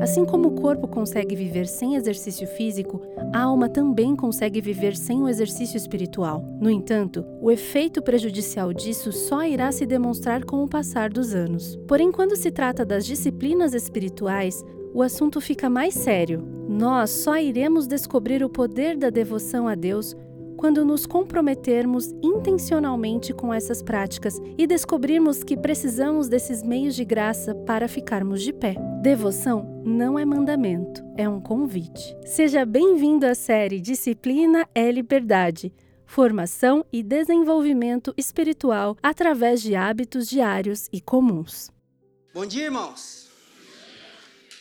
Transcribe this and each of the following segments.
Assim como o corpo consegue viver sem exercício físico, a alma também consegue viver sem o exercício espiritual. No entanto, o efeito prejudicial disso só irá se demonstrar com o passar dos anos. Porém, quando se trata das disciplinas espirituais, o assunto fica mais sério. Nós só iremos descobrir o poder da devoção a Deus quando nos comprometermos intencionalmente com essas práticas e descobrirmos que precisamos desses meios de graça para ficarmos de pé. Devoção não é mandamento, é um convite. Seja bem-vindo à série Disciplina é Liberdade. Formação e desenvolvimento espiritual através de hábitos diários e comuns. Bom dia, irmãos.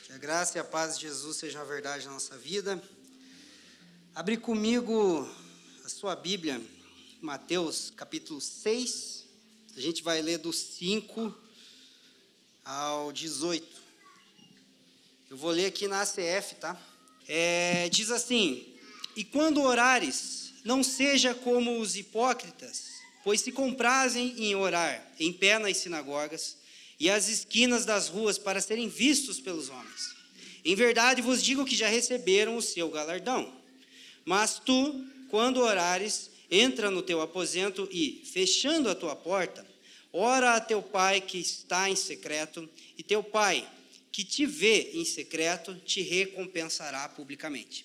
Que a graça e a paz de Jesus sejam a verdade na nossa vida. Abre comigo a sua Bíblia, Mateus capítulo 6, a gente vai ler do 5 ao 18. Eu vou ler aqui na ACF, tá? É, diz assim: E quando orares, não seja como os hipócritas, pois se comprazem em orar em pé nas sinagogas e às esquinas das ruas para serem vistos pelos homens. Em verdade vos digo que já receberam o seu galardão. Mas tu, quando orares, entra no teu aposento e, fechando a tua porta, ora a teu pai que está em secreto, e teu pai, que te vê em secreto, te recompensará publicamente.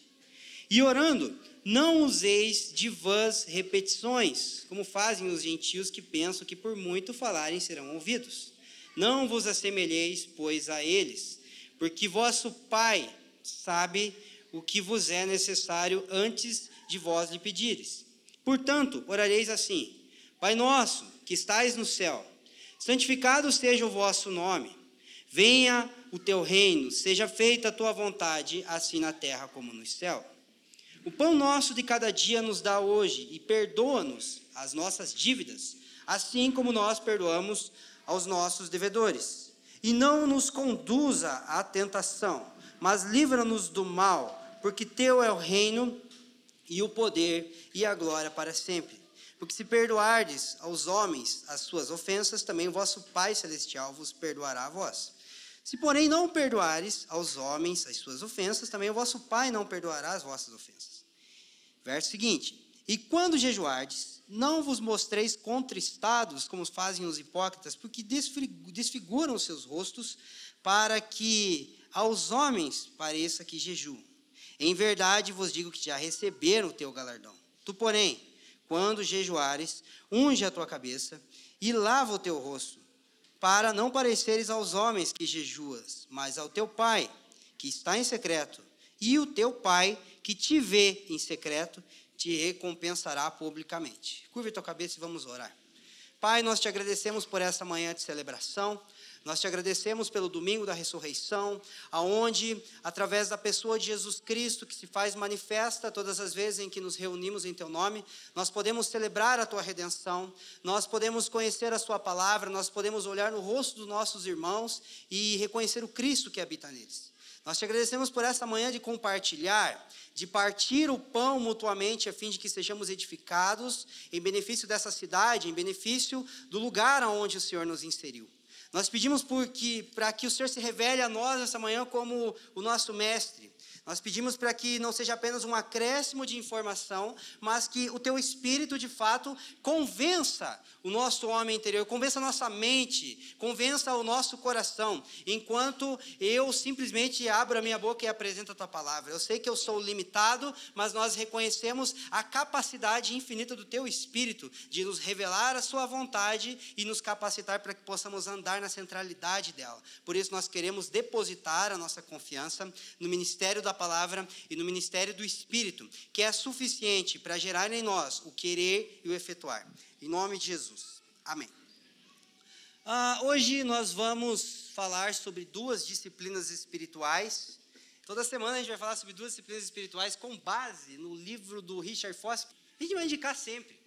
E orando, não useis de vãs repetições, como fazem os gentios que pensam que por muito falarem serão ouvidos. Não vos assemelheis, pois, a eles, porque vosso Pai sabe o que vos é necessário antes de vós lhe pedires. Portanto, orareis assim: Pai nosso, que estais no céu, santificado seja o vosso nome. Venha o teu reino, seja feita a tua vontade, assim na terra como no céu. O pão nosso de cada dia nos dá hoje e perdoa-nos as nossas dívidas, assim como nós perdoamos aos nossos devedores. E não nos conduza à tentação, mas livra-nos do mal, porque teu é o reino e o poder e a glória para sempre. Porque se perdoardes aos homens as suas ofensas, também vosso Pai Celestial vos perdoará a vós. Se, porém, não perdoares aos homens as suas ofensas, também o vosso Pai não perdoará as vossas ofensas. Verso seguinte: E quando jejuardes, não vos mostreis contristados, como fazem os hipócritas, porque desfiguram os seus rostos, para que aos homens pareça que jejuam. Em verdade vos digo que já receberam o teu galardão. Tu, porém, quando jejuares, unge a tua cabeça e lava o teu rosto, para não pareceres aos homens que jejuas, mas ao teu Pai, que está em secreto, e o teu Pai, que te vê em secreto, te recompensará publicamente. Curva a tua cabeça e vamos orar. Pai, nós te agradecemos por essa manhã de celebração. Nós te agradecemos pelo domingo da ressurreição, aonde através da pessoa de Jesus Cristo que se faz manifesta todas as vezes em que nos reunimos em teu nome, nós podemos celebrar a tua redenção, nós podemos conhecer a sua palavra, nós podemos olhar no rosto dos nossos irmãos e reconhecer o Cristo que habita neles. Nós te agradecemos por essa manhã de compartilhar, de partir o pão mutuamente, a fim de que sejamos edificados em benefício dessa cidade, em benefício do lugar aonde o Senhor nos inseriu. Nós pedimos para que o Senhor se revele a nós essa manhã como o nosso mestre, nós pedimos para que não seja apenas um acréscimo de informação, mas que o teu espírito de fato convença o nosso homem interior, convença a nossa mente, convença o nosso coração, enquanto eu simplesmente abro a minha boca e apresento a tua palavra. Eu sei que eu sou limitado, mas nós reconhecemos a capacidade infinita do teu espírito de nos revelar a sua vontade e nos capacitar para que possamos andar na centralidade dela. Por isso nós queremos depositar a nossa confiança no ministério da palavra e no ministério do Espírito, que é suficiente para gerar em nós o querer e o efetuar. Em nome de Jesus. Amém. Ah, hoje nós vamos falar sobre duas disciplinas espirituais. Toda semana a gente vai falar sobre duas disciplinas espirituais com base no livro do Richard Foss. A gente vai indicar sempre.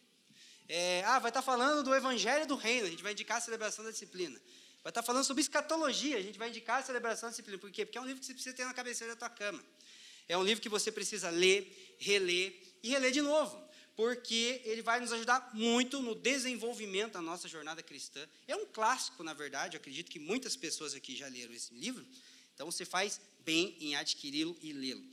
É, ah, vai estar falando do Evangelho do Reino, a gente vai indicar a celebração da disciplina. Vai estar falando sobre escatologia, a gente vai indicar a celebração da disciplina. Por quê? Porque é um livro que você precisa ter na cabeceira da tua cama. É um livro que você precisa ler, reler e reler de novo, porque ele vai nos ajudar muito no desenvolvimento da nossa jornada cristã. É um clássico, na verdade, eu acredito que muitas pessoas aqui já leram esse livro. Então você faz bem em adquiri-lo e lê-lo.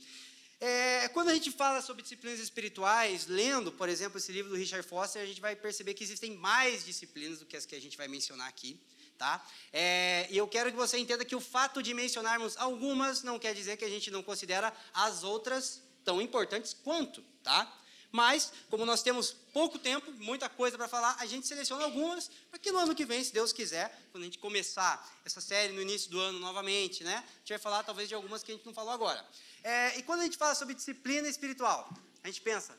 É, quando a gente fala sobre disciplinas espirituais, lendo, por exemplo, esse livro do Richard Foster, a gente vai perceber que existem mais disciplinas do que as que a gente vai mencionar aqui. Tá? É, e eu quero que você entenda que o fato de mencionarmos algumas não quer dizer que a gente não considera as outras tão importantes quanto. Tá? Mas, como nós temos pouco tempo, muita coisa para falar, a gente seleciona algumas para que no ano que vem, se Deus quiser, quando a gente começar essa série no início do ano novamente, né, a gente vai falar talvez de algumas que a gente não falou agora. É, e quando a gente fala sobre disciplina espiritual, a gente pensa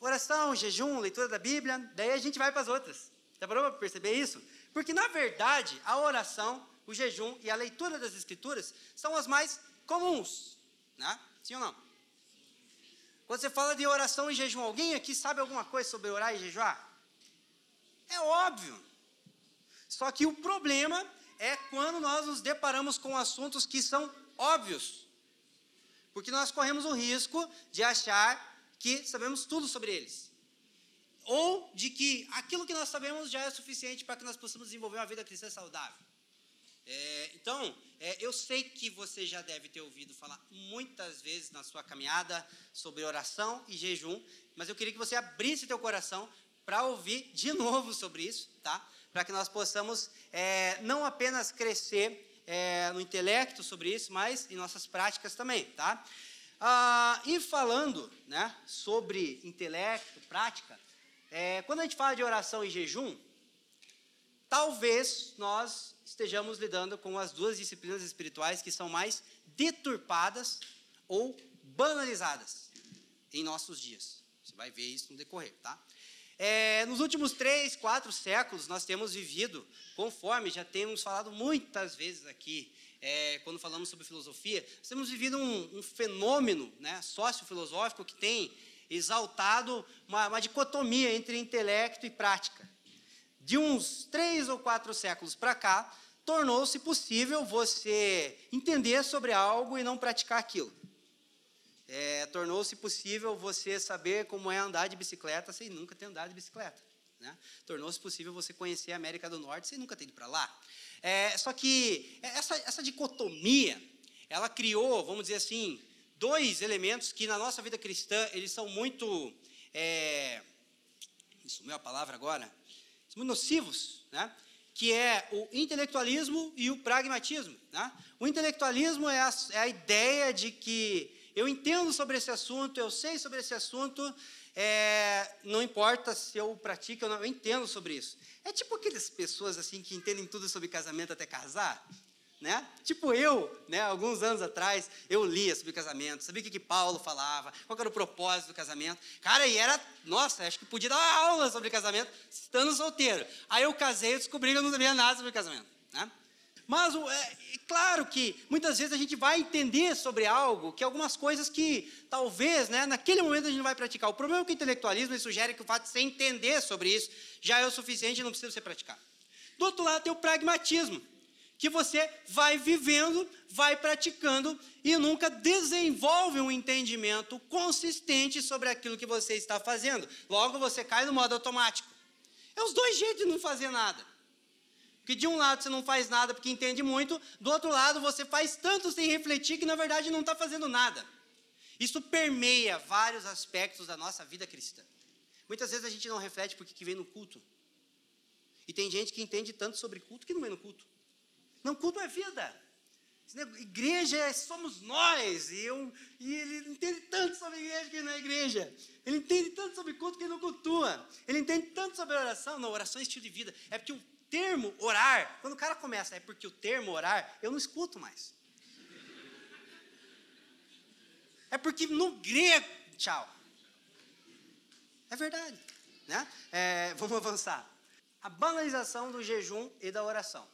oração, jejum, leitura da Bíblia, daí a gente vai para as outras. Já parou para perceber isso? Porque, na verdade, a oração, o jejum e a leitura das Escrituras são as mais comuns. Né? Sim ou não? Quando você fala de oração e jejum, alguém aqui sabe alguma coisa sobre orar e jejuar? É óbvio. Só que o problema é quando nós nos deparamos com assuntos que são óbvios. Porque nós corremos o risco de achar que sabemos tudo sobre eles. Ou de que aquilo que nós sabemos já é suficiente para que nós possamos desenvolver uma vida cristã saudável. É, então, é, eu sei que você já deve ter ouvido falar muitas vezes na sua caminhada sobre oração e jejum, mas eu queria que você abrisse teu coração para ouvir de novo sobre isso, tá? Para que nós possamos é, não apenas crescer é, no intelecto sobre isso, mas em nossas práticas também, tá? Ah, e falando, né, sobre intelecto, prática, é, quando a gente fala de oração e jejum, talvez nós estejamos lidando com as duas disciplinas espirituais que são mais deturpadas ou banalizadas em nossos dias. Você vai ver isso no decorrer, tá? É, nos últimos três, quatro séculos, nós temos vivido, conforme já temos falado muitas vezes aqui, é, quando falamos sobre filosofia, nós temos vivido um, um fenômeno né, sociofilosófico que tem exaltado uma, uma dicotomia entre intelecto e prática de uns três ou quatro séculos para cá, tornou-se possível você entender sobre algo e não praticar aquilo. É, tornou-se possível você saber como é andar de bicicleta sem nunca ter andado de bicicleta. Né? Tornou-se possível você conhecer a América do Norte sem nunca ter ido para lá. É, só que essa, essa dicotomia, ela criou, vamos dizer assim, dois elementos que na nossa vida cristã eles são muito, é, isso, a palavra agora, muito nocivos, né? que é o intelectualismo e o pragmatismo. Né? O intelectualismo é a, é a, ideia de que eu entendo sobre esse assunto, eu sei sobre esse assunto, é, não importa se eu pratico ou não, eu entendo sobre isso. É tipo aquelas pessoas assim que entendem tudo sobre casamento até casar, né? Tipo eu, né, alguns anos atrás, eu lia sobre casamento, sabia o que, que Paulo falava, qual era o propósito do casamento. Cara, e era, nossa, acho que podia dar aula sobre casamento estando solteiro. Aí eu casei e descobri que eu não sabia nada sobre casamento. Né? Mas é, é, claro que muitas vezes a gente vai entender sobre algo, que algumas coisas que talvez, né, naquele momento a gente não vai praticar. O problema é que o intelectualismo sugere que o fato de você entender sobre isso já é o suficiente e não precisa ser praticado. Do outro lado tem o pragmatismo que você vai vivendo, vai praticando e nunca desenvolve um entendimento consistente sobre aquilo que você está fazendo. Logo você cai no modo automático. É os dois jeitos de não fazer nada. Porque de um lado você não faz nada porque entende muito, do outro lado você faz tanto sem refletir que na verdade não está fazendo nada. Isso permeia vários aspectos da nossa vida cristã. Muitas vezes a gente não reflete porque que vem no culto. E tem gente que entende tanto sobre culto que não vem no culto. Não, culto é vida. Igreja é, somos nós. E, eu, e ele entende tanto sobre igreja que não é igreja. Ele entende tanto sobre culto que não cultua. Ele entende tanto sobre oração. Não, oração é estilo de vida. É porque o termo orar, quando o cara começa, é porque o termo orar, eu não escuto mais. É porque no grego, tchau. É verdade. Né? É, vamos avançar. A banalização do jejum e da oração.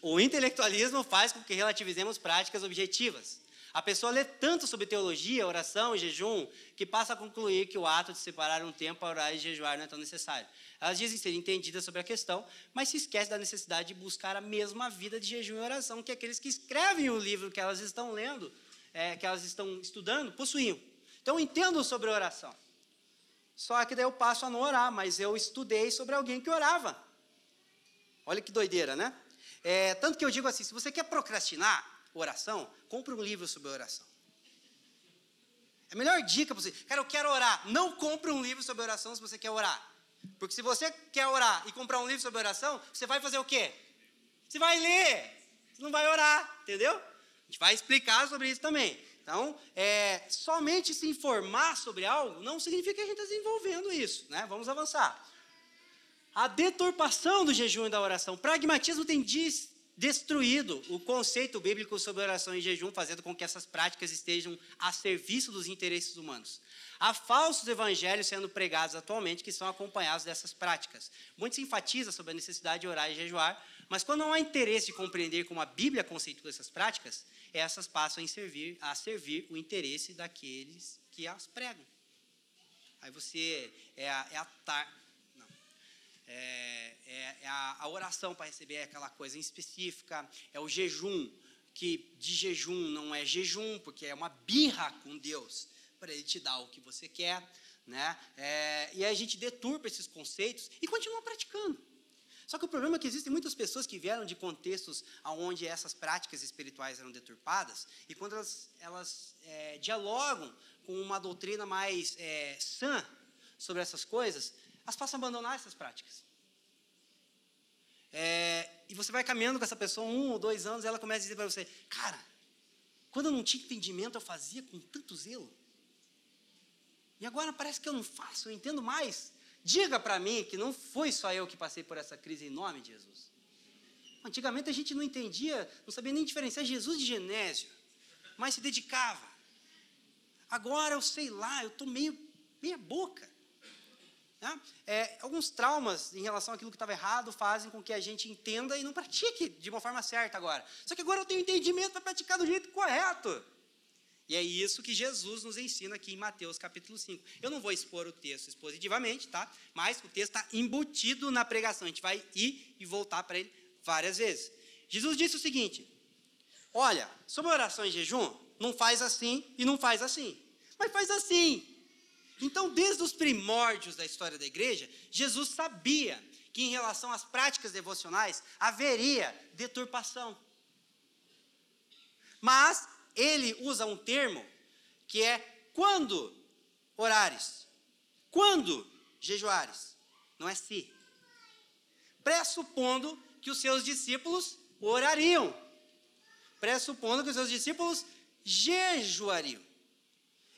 O intelectualismo faz com que relativizemos práticas objetivas. A pessoa lê tanto sobre teologia, oração e jejum, que passa a concluir que o ato de separar um tempo para orar e jejuar não é tão necessário. Elas dizem ser entendidas sobre a questão, mas se esquece da necessidade de buscar a mesma vida de jejum e oração que aqueles que escrevem o livro que elas estão lendo, é, que elas estão estudando, possuíam. Então, entendo sobre oração. Só que daí eu passo a não orar, mas eu estudei sobre alguém que orava. Olha que doideira, né? É, tanto que eu digo assim: se você quer procrastinar, oração, compre um livro sobre oração. É a melhor dica para você. Cara, eu quero orar. Não compre um livro sobre oração se você quer orar. Porque se você quer orar e comprar um livro sobre oração, você vai fazer o quê? Você vai ler. Você não vai orar, entendeu? A gente vai explicar sobre isso também. Então, é, somente se informar sobre algo não significa que a gente está desenvolvendo isso. Né? Vamos avançar. A deturpação do jejum e da oração. Pragmatismo tem diz, destruído o conceito bíblico sobre oração e jejum, fazendo com que essas práticas estejam a serviço dos interesses humanos. Há falsos evangelhos sendo pregados atualmente que são acompanhados dessas práticas. Muito se enfatiza sobre a necessidade de orar e jejuar, mas quando não há interesse de compreender como a Bíblia conceitua essas práticas, essas passam a servir, a servir o interesse daqueles que as pregam. Aí você é é a é, é, é a, a oração para receber aquela coisa em específica, é o jejum, que de jejum não é jejum, porque é uma birra com Deus, para Ele te dar o que você quer. Né? É, e a gente deturpa esses conceitos e continua praticando. Só que o problema é que existem muitas pessoas que vieram de contextos onde essas práticas espirituais eram deturpadas, e quando elas, elas é, dialogam com uma doutrina mais é, sã sobre essas coisas, elas passam a abandonar essas práticas. É, e você vai caminhando com essa pessoa um ou dois anos, ela começa a dizer para você: Cara, quando eu não tinha entendimento, eu fazia com tanto zelo. E agora parece que eu não faço, eu entendo mais. Diga para mim que não foi só eu que passei por essa crise em nome de Jesus. Antigamente a gente não entendia, não sabia nem diferenciar Jesus de Genésio, mas se dedicava. Agora eu sei lá, eu estou meio meia boca. Né? É, alguns traumas em relação àquilo que estava errado fazem com que a gente entenda e não pratique de uma forma certa agora. Só que agora eu tenho entendimento para praticar do jeito correto. E é isso que Jesus nos ensina aqui em Mateus capítulo 5. Eu não vou expor o texto expositivamente, tá? Mas o texto está embutido na pregação. A gente vai ir e voltar para ele várias vezes. Jesus disse o seguinte: Olha, sobre oração e jejum, não faz assim e não faz assim. Mas faz assim. Então, desde os primórdios da história da igreja, Jesus sabia que em relação às práticas devocionais haveria deturpação. Mas ele usa um termo que é quando orares, quando jejuares, não é se. Pressupondo que os seus discípulos orariam, pressupondo que os seus discípulos jejuariam.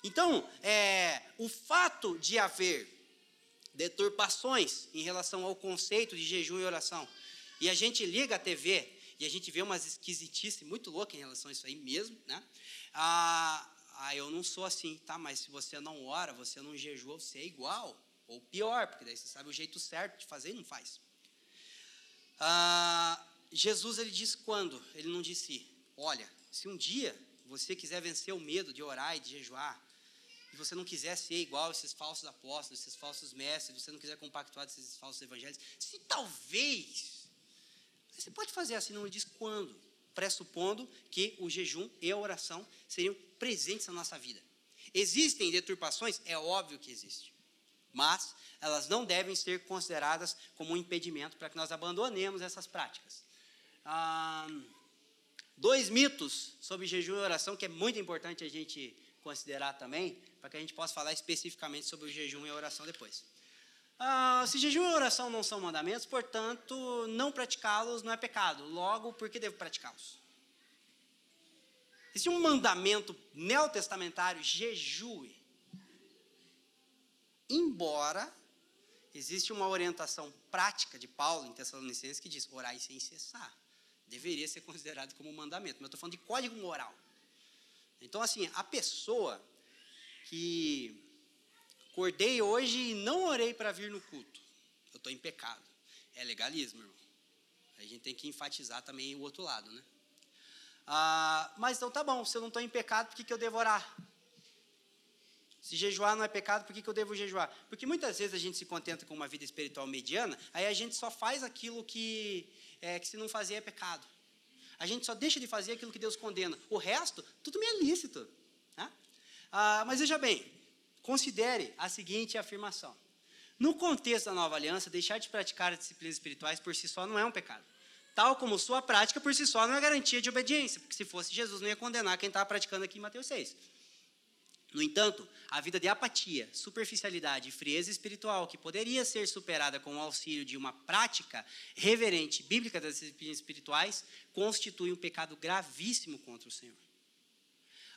Então, é, o fato de haver deturpações em relação ao conceito de jejum e oração, e a gente liga a TV e a gente vê umas esquisitices muito loucas em relação a isso aí mesmo, né? Ah, ah, eu não sou assim, tá? Mas se você não ora, você não jejua, você é igual. Ou pior, porque daí você sabe o jeito certo de fazer e não faz. Ah, Jesus, ele disse quando? Ele não disse, olha, se um dia você quiser vencer o medo de orar e de jejuar, você não quiser ser igual esses falsos apóstolos, esses falsos mestres, você não quiser compactuar desses falsos evangelhos, se talvez você pode fazer assim, não diz quando, pressupondo que o jejum e a oração seriam presentes na nossa vida. Existem deturpações? É óbvio que existe. Mas elas não devem ser consideradas como um impedimento para que nós abandonemos essas práticas. Ah, dois mitos sobre jejum e oração que é muito importante a gente considerar também, para que a gente possa falar especificamente sobre o jejum e a oração depois. Ah, se jejum e oração não são mandamentos, portanto, não praticá-los não é pecado. Logo, por que devo praticá-los? Existe um mandamento neotestamentário, jejue. Embora existe uma orientação prática de Paulo em Tessalonicenses que diz orai sem cessar. Deveria ser considerado como um mandamento. Mas eu estou falando de código moral. Então, assim, a pessoa que Acordei hoje e não orei para vir no culto. Eu estou em pecado. É legalismo, irmão. A gente tem que enfatizar também o outro lado, né? Ah, mas então tá bom, se eu não estou em pecado, por que, que eu devo orar? Se jejuar não é pecado, por que, que eu devo jejuar? Porque muitas vezes a gente se contenta com uma vida espiritual mediana, aí a gente só faz aquilo que, é, que se não fazer é pecado. A gente só deixa de fazer aquilo que Deus condena. O resto, tudo me é lícito. Né? Ah, mas veja bem, Considere a seguinte afirmação. No contexto da nova aliança, deixar de praticar as disciplinas espirituais por si só não é um pecado. tal como sua prática por si só não é garantia de obediência, porque se fosse Jesus não ia condenar quem estava praticando aqui em Mateus 6. No entanto, a vida de apatia, superficialidade e frieza espiritual, que poderia ser superada com o auxílio de uma prática reverente bíblica das disciplinas espirituais, constitui um pecado gravíssimo contra o Senhor.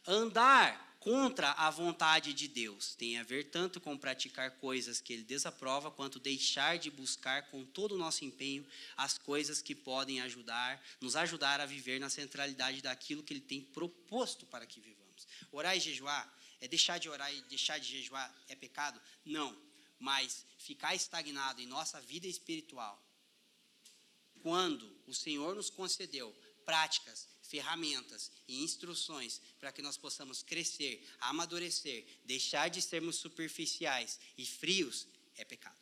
Andar contra a vontade de Deus tem a ver tanto com praticar coisas que ele desaprova, quanto deixar de buscar com todo o nosso empenho as coisas que podem ajudar, nos ajudar a viver na centralidade daquilo que ele tem proposto para que vivamos. Orar e jejuar é deixar de orar e deixar de jejuar é pecado? Não. Mas ficar estagnado em nossa vida espiritual, quando o Senhor nos concedeu práticas, ferramentas e instruções para que nós possamos crescer, amadurecer, deixar de sermos superficiais e frios, é pecado.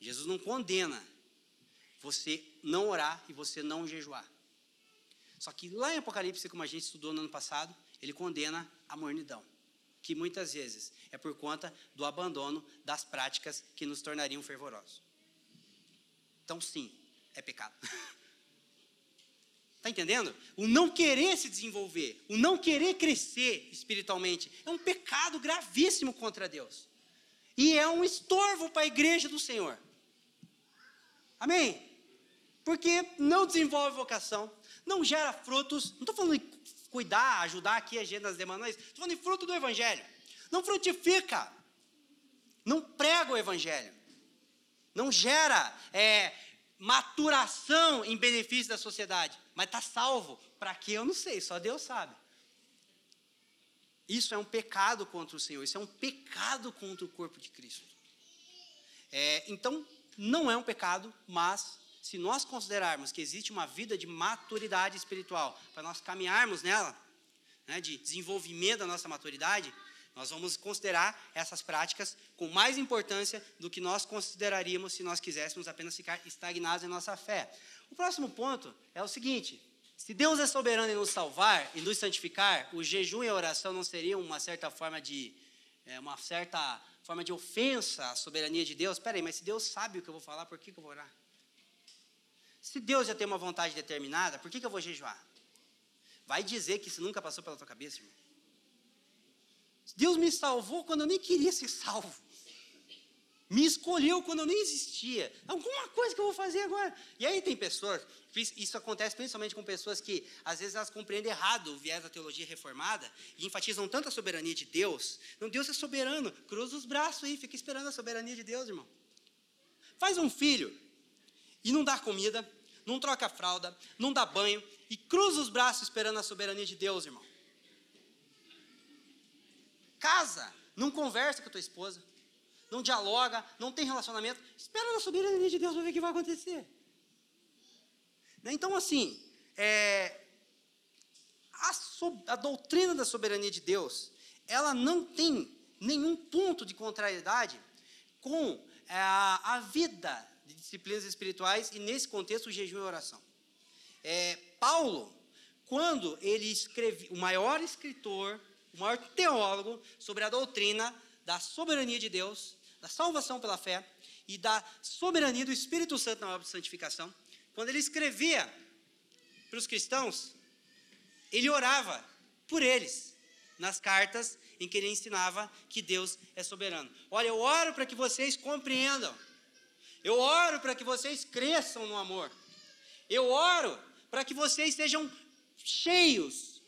Jesus não condena você não orar e você não jejuar. Só que lá em Apocalipse, como a gente estudou no ano passado, ele condena a mornidão, que muitas vezes é por conta do abandono das práticas que nos tornariam fervorosos. Então, sim, é pecado. Está entendendo? O não querer se desenvolver, o não querer crescer espiritualmente, é um pecado gravíssimo contra Deus. E é um estorvo para a igreja do Senhor. Amém? Porque não desenvolve vocação, não gera frutos. Não estou falando cuidar, ajudar aqui a gente nas demandas, estou falando de fruto do Evangelho. Não frutifica, não prega o Evangelho, não gera é, maturação em benefício da sociedade, mas está salvo. Para quê? Eu não sei, só Deus sabe. Isso é um pecado contra o Senhor, isso é um pecado contra o corpo de Cristo. É, então, não é um pecado, mas se nós considerarmos que existe uma vida de maturidade espiritual, para nós caminharmos nela, né, de desenvolvimento da nossa maturidade, nós vamos considerar essas práticas com mais importância do que nós consideraríamos se nós quiséssemos apenas ficar estagnados em nossa fé. O próximo ponto é o seguinte: se Deus é soberano em nos salvar e nos santificar, o jejum e a oração não seriam uma certa forma de é, uma certa forma de ofensa à soberania de Deus? Espera aí, mas se Deus sabe o que eu vou falar, por que, que eu vou orar? Se Deus já tem uma vontade determinada, por que, que eu vou jejuar? Vai dizer que isso nunca passou pela tua cabeça, irmão. Deus me salvou quando eu nem queria ser salvo. Me escolheu quando eu nem existia. Alguma coisa que eu vou fazer agora. E aí tem pessoas, isso acontece principalmente com pessoas que às vezes elas compreendem errado o viés da teologia reformada e enfatizam tanto a soberania de Deus. Não, Deus é soberano. Cruza os braços aí, fica esperando a soberania de Deus, irmão. Faz um filho e não dá comida, não troca fralda, não dá banho e cruza os braços esperando a soberania de Deus, irmão. Casa, não conversa com a tua esposa, não dialoga, não tem relacionamento, espera na soberania de Deus para ver o que vai acontecer. Né? Então, assim, é, a, so, a doutrina da soberania de Deus, ela não tem nenhum ponto de contrariedade com é, a, a vida disciplinas espirituais e, nesse contexto, o jejum e a oração. É, Paulo, quando ele escreve, o maior escritor, o maior teólogo sobre a doutrina da soberania de Deus, da salvação pela fé e da soberania do Espírito Santo na obra de santificação, quando ele escrevia para os cristãos, ele orava por eles nas cartas em que ele ensinava que Deus é soberano. Olha, eu oro para que vocês compreendam eu oro para que vocês cresçam no amor. Eu oro para que vocês sejam cheios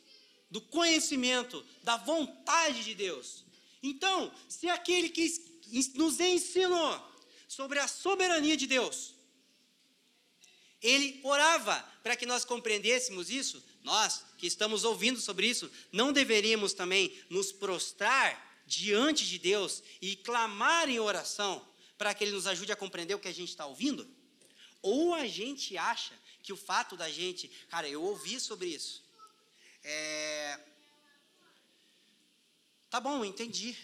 do conhecimento, da vontade de Deus. Então, se aquele que nos ensinou sobre a soberania de Deus, ele orava para que nós compreendêssemos isso, nós que estamos ouvindo sobre isso, não deveríamos também nos prostrar diante de Deus e clamar em oração para que ele nos ajude a compreender o que a gente está ouvindo? Ou a gente acha que o fato da gente, cara, eu ouvi sobre isso. É... Tá bom, entendi.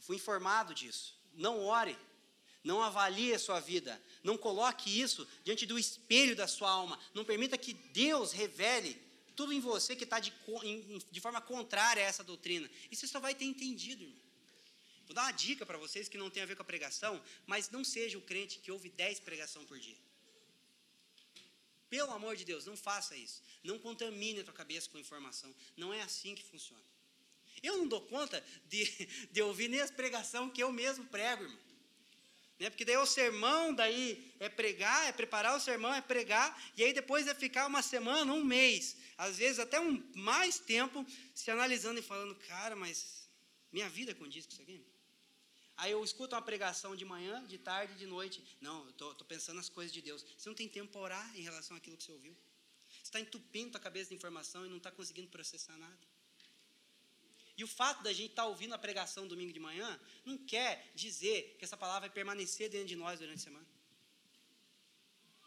Fui informado disso. Não ore. Não avalie a sua vida. Não coloque isso diante do espelho da sua alma. Não permita que Deus revele tudo em você que está de, de forma contrária a essa doutrina. E você só vai ter entendido, irmão. Vou dar uma dica para vocês que não tem a ver com a pregação, mas não seja o crente que ouve 10 pregação por dia. Pelo amor de Deus, não faça isso. Não contamine a tua cabeça com informação. Não é assim que funciona. Eu não dou conta de, de ouvir nem as pregações que eu mesmo prego, irmão. Né? Porque daí o sermão, daí é pregar, é preparar o sermão, é pregar, e aí depois é ficar uma semana, um mês, às vezes até um mais tempo, se analisando e falando, cara, mas minha vida condiz com isso aqui? Aí eu escuto uma pregação de manhã, de tarde, de noite. Não, eu estou pensando nas coisas de Deus. Você não tem tempo para orar em relação àquilo que você ouviu. Você está entupindo a cabeça de informação e não está conseguindo processar nada. E o fato da gente estar tá ouvindo a pregação domingo de manhã não quer dizer que essa palavra vai permanecer dentro de nós durante a semana.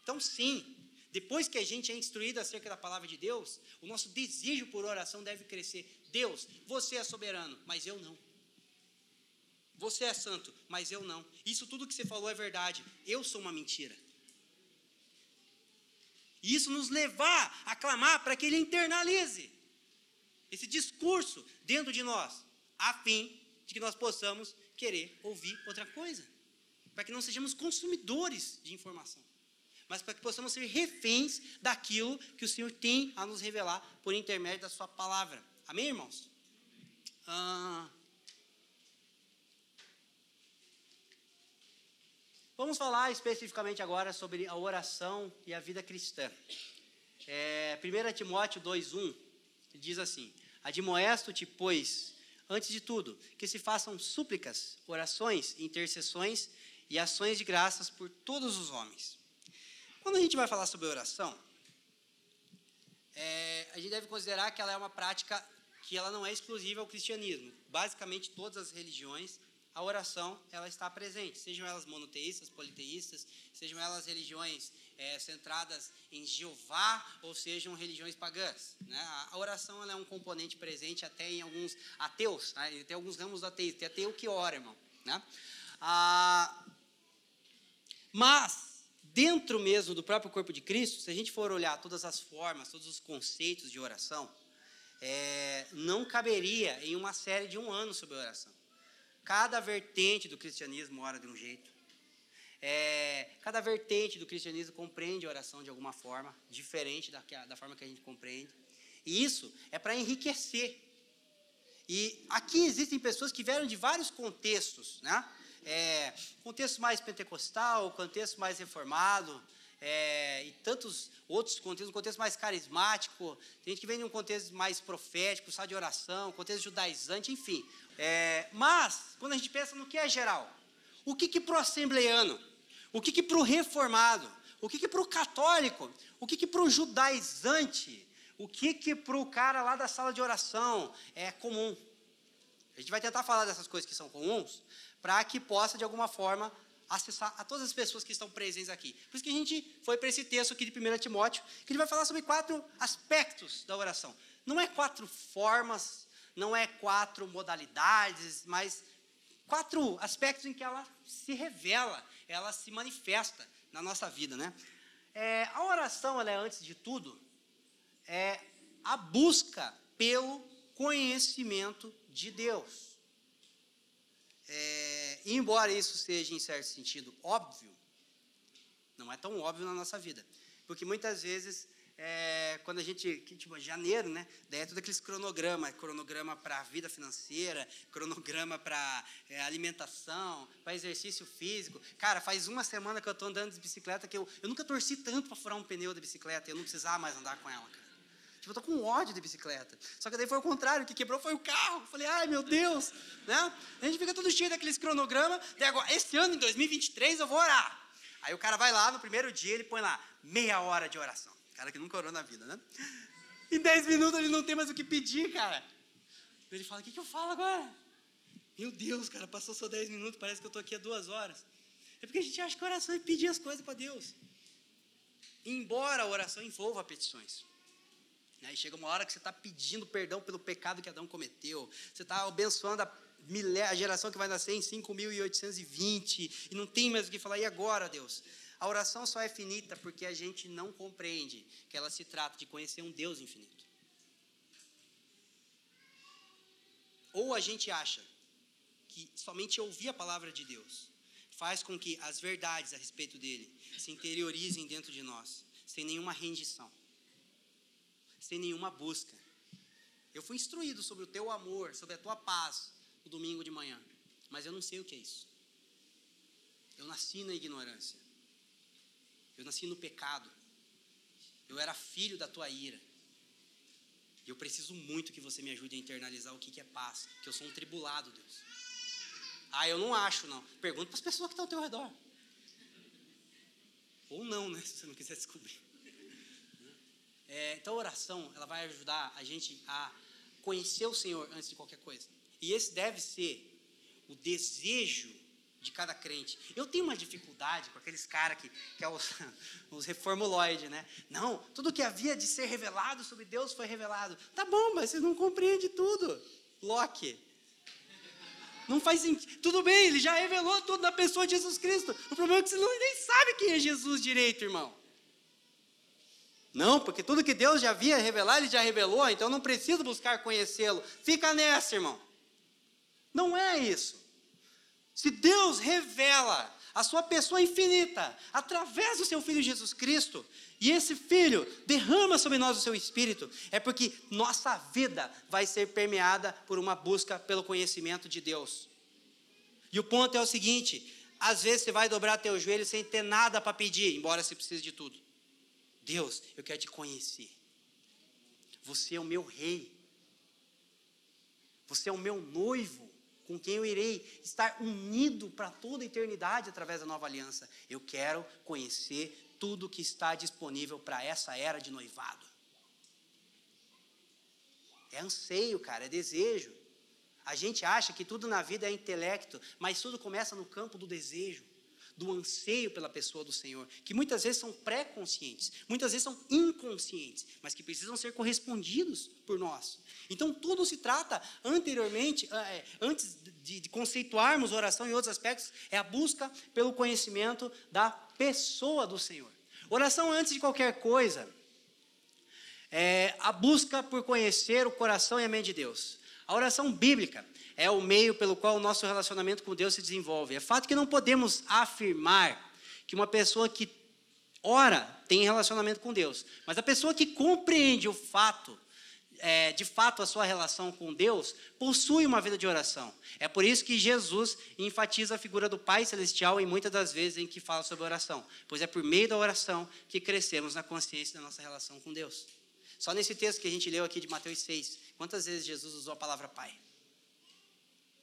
Então, sim, depois que a gente é instruído acerca da palavra de Deus, o nosso desejo por oração deve crescer. Deus, você é soberano, mas eu não. Você é santo, mas eu não. Isso tudo que você falou é verdade. Eu sou uma mentira. E isso nos levar a clamar para que ele internalize esse discurso dentro de nós, a fim de que nós possamos querer ouvir outra coisa. Para que não sejamos consumidores de informação, mas para que possamos ser reféns daquilo que o Senhor tem a nos revelar por intermédio da Sua palavra. Amém, irmãos? Ah, Vamos falar especificamente agora sobre a oração e a vida cristã. É, 1 Timóteo 2,1 diz assim: Admoesto-te, pois, antes de tudo, que se façam súplicas, orações, intercessões e ações de graças por todos os homens. Quando a gente vai falar sobre oração, é, a gente deve considerar que ela é uma prática que ela não é exclusiva ao cristianismo. Basicamente, todas as religiões a oração ela está presente, sejam elas monoteístas, politeístas, sejam elas religiões é, centradas em Jeová ou sejam religiões pagãs. Né? A oração ela é um componente presente até em alguns ateus, né? tem alguns ramos do ateísmo, tem ateu que ora, irmão. Né? Ah, mas, dentro mesmo do próprio corpo de Cristo, se a gente for olhar todas as formas, todos os conceitos de oração, é, não caberia em uma série de um ano sobre oração. Cada vertente do cristianismo ora de um jeito. É, cada vertente do cristianismo compreende a oração de alguma forma, diferente da, da forma que a gente compreende. E isso é para enriquecer. E aqui existem pessoas que vieram de vários contextos, né? É, contexto mais pentecostal, contexto mais reformado, é, e tantos outros contextos, um contexto mais carismático, tem gente que vem de um contexto mais profético, só de oração, contexto judaizante, enfim. É, mas, quando a gente pensa no que é geral, o que, que para o assembleano, o que, que para o reformado, o que, que para o católico, o que, que para o judaizante, o que, que para o cara lá da sala de oração é comum. A gente vai tentar falar dessas coisas que são comuns, para que possa, de alguma forma, acessar a todas as pessoas que estão presentes aqui. Por isso que a gente foi para esse texto aqui de 1 Timóteo, que ele vai falar sobre quatro aspectos da oração. Não é quatro formas, não é quatro modalidades, mas quatro aspectos em que ela se revela, ela se manifesta na nossa vida, né? É, a oração, ela é antes de tudo, é a busca pelo conhecimento de Deus. É, embora isso seja, em certo sentido, óbvio, não é tão óbvio na nossa vida. Porque muitas vezes, é, quando a gente, tipo, janeiro, né? Daí é tudo aqueles cronograma, cronograma para a vida financeira, cronograma para é, alimentação, para exercício físico. Cara, faz uma semana que eu estou andando de bicicleta que eu, eu nunca torci tanto para furar um pneu da bicicleta, eu não precisava mais andar com ela, cara. Tipo, eu tô com ódio de bicicleta. Só que daí foi o contrário, o que quebrou foi o carro. Eu falei, ai meu Deus, né? A gente fica tudo cheio daqueles cronogramas. Daí agora, esse ano, em 2023, eu vou orar. Aí o cara vai lá, no primeiro dia, ele põe lá, meia hora de oração. Cara que nunca orou na vida, né? Em 10 minutos ele não tem mais o que pedir, cara. Ele fala, o que, que eu falo agora? Meu Deus, cara, passou só 10 minutos, parece que eu estou aqui há duas horas. É porque a gente acha que oração é pedir as coisas para Deus. Embora a oração envolva petições. Aí chega uma hora que você está pedindo perdão pelo pecado que Adão cometeu. Você está abençoando a, a geração que vai nascer em 5.820 e não tem mais o que falar. E agora, Deus? A oração só é finita porque a gente não compreende que ela se trata de conhecer um Deus infinito. Ou a gente acha que somente ouvir a palavra de Deus faz com que as verdades a respeito dele se interiorizem dentro de nós sem nenhuma rendição, sem nenhuma busca. Eu fui instruído sobre o teu amor, sobre a tua paz no domingo de manhã, mas eu não sei o que é isso. Eu nasci na ignorância. Eu nasci no pecado. Eu era filho da tua ira. E eu preciso muito que você me ajude a internalizar o que é paz. Que eu sou um tribulado, Deus. Ah, eu não acho, não. Pergunta para as pessoas que estão ao teu redor. Ou não, né? Se você não quiser descobrir. É, então a oração, ela vai ajudar a gente a conhecer o Senhor antes de qualquer coisa. E esse deve ser o desejo de cada crente. Eu tenho uma dificuldade com aqueles caras que, que é os, os reformuloides, né? Não, tudo que havia de ser revelado sobre Deus foi revelado. Tá bom, mas você não compreende tudo. Locke. Não faz sentido. Tudo bem, ele já revelou tudo na pessoa de Jesus Cristo. O problema é que você não, nem sabe quem é Jesus direito, irmão. Não, porque tudo que Deus já havia revelado, ele já revelou, então não precisa buscar conhecê-lo. Fica nessa, irmão. Não é isso. Se Deus revela a sua pessoa infinita através do seu Filho Jesus Cristo, e esse Filho derrama sobre nós o seu Espírito, é porque nossa vida vai ser permeada por uma busca pelo conhecimento de Deus. E o ponto é o seguinte: às vezes você vai dobrar teu joelho sem ter nada para pedir, embora você precise de tudo. Deus, eu quero te conhecer. Você é o meu rei. Você é o meu noivo com quem eu irei estar unido para toda a eternidade através da nova aliança. Eu quero conhecer tudo que está disponível para essa era de noivado. É anseio, cara, é desejo. A gente acha que tudo na vida é intelecto, mas tudo começa no campo do desejo do anseio pela pessoa do Senhor, que muitas vezes são pré-conscientes, muitas vezes são inconscientes, mas que precisam ser correspondidos por nós. Então, tudo se trata, anteriormente, ah, é, antes de, conceituarmos oração em outros aspectos, é a busca pelo conhecimento da pessoa do Senhor. Oração, antes de qualquer coisa, é a busca por conhecer o coração e a mente de Deus. A oração bíblica é o meio pelo qual o nosso relacionamento com Deus se desenvolve. É fato que não podemos afirmar que uma pessoa que ora tem relacionamento com Deus, mas a pessoa que compreende o fato, é, de fato, a sua relação com Deus, possui uma vida de oração. É por isso que Jesus enfatiza a figura do Pai Celestial em muitas das vezes em que fala sobre oração, pois é por meio da oração que crescemos na consciência da nossa relação com Deus. Só nesse texto que a gente leu aqui de Mateus 6, quantas vezes Jesus usou a palavra Pai?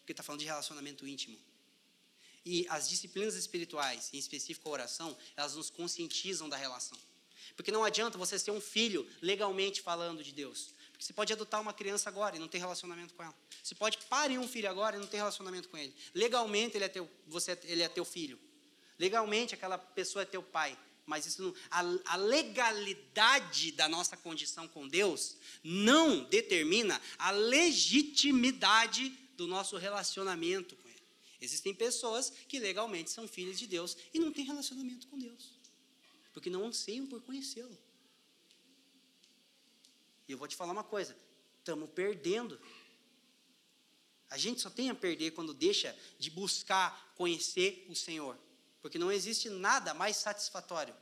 porque está falando de relacionamento íntimo. E as disciplinas espirituais, em específico a oração, elas nos conscientizam da relação. Porque não adianta você ser um filho legalmente falando de Deus. Porque você pode adotar uma criança agora e não ter relacionamento com ela. Você pode parir um filho agora e não ter relacionamento com ele. Legalmente ele é teu, você, ele é teu filho. Legalmente aquela pessoa é teu pai. Mas isso não, a, a legalidade da nossa condição com Deus não determina a legitimidade do nosso relacionamento com Ele. Existem pessoas que legalmente são filhos de Deus e não têm relacionamento com Deus, porque não anseiam por conhecê-lo. E eu vou te falar uma coisa: estamos perdendo. A gente só tem a perder quando deixa de buscar conhecer o Senhor, porque não existe nada mais satisfatório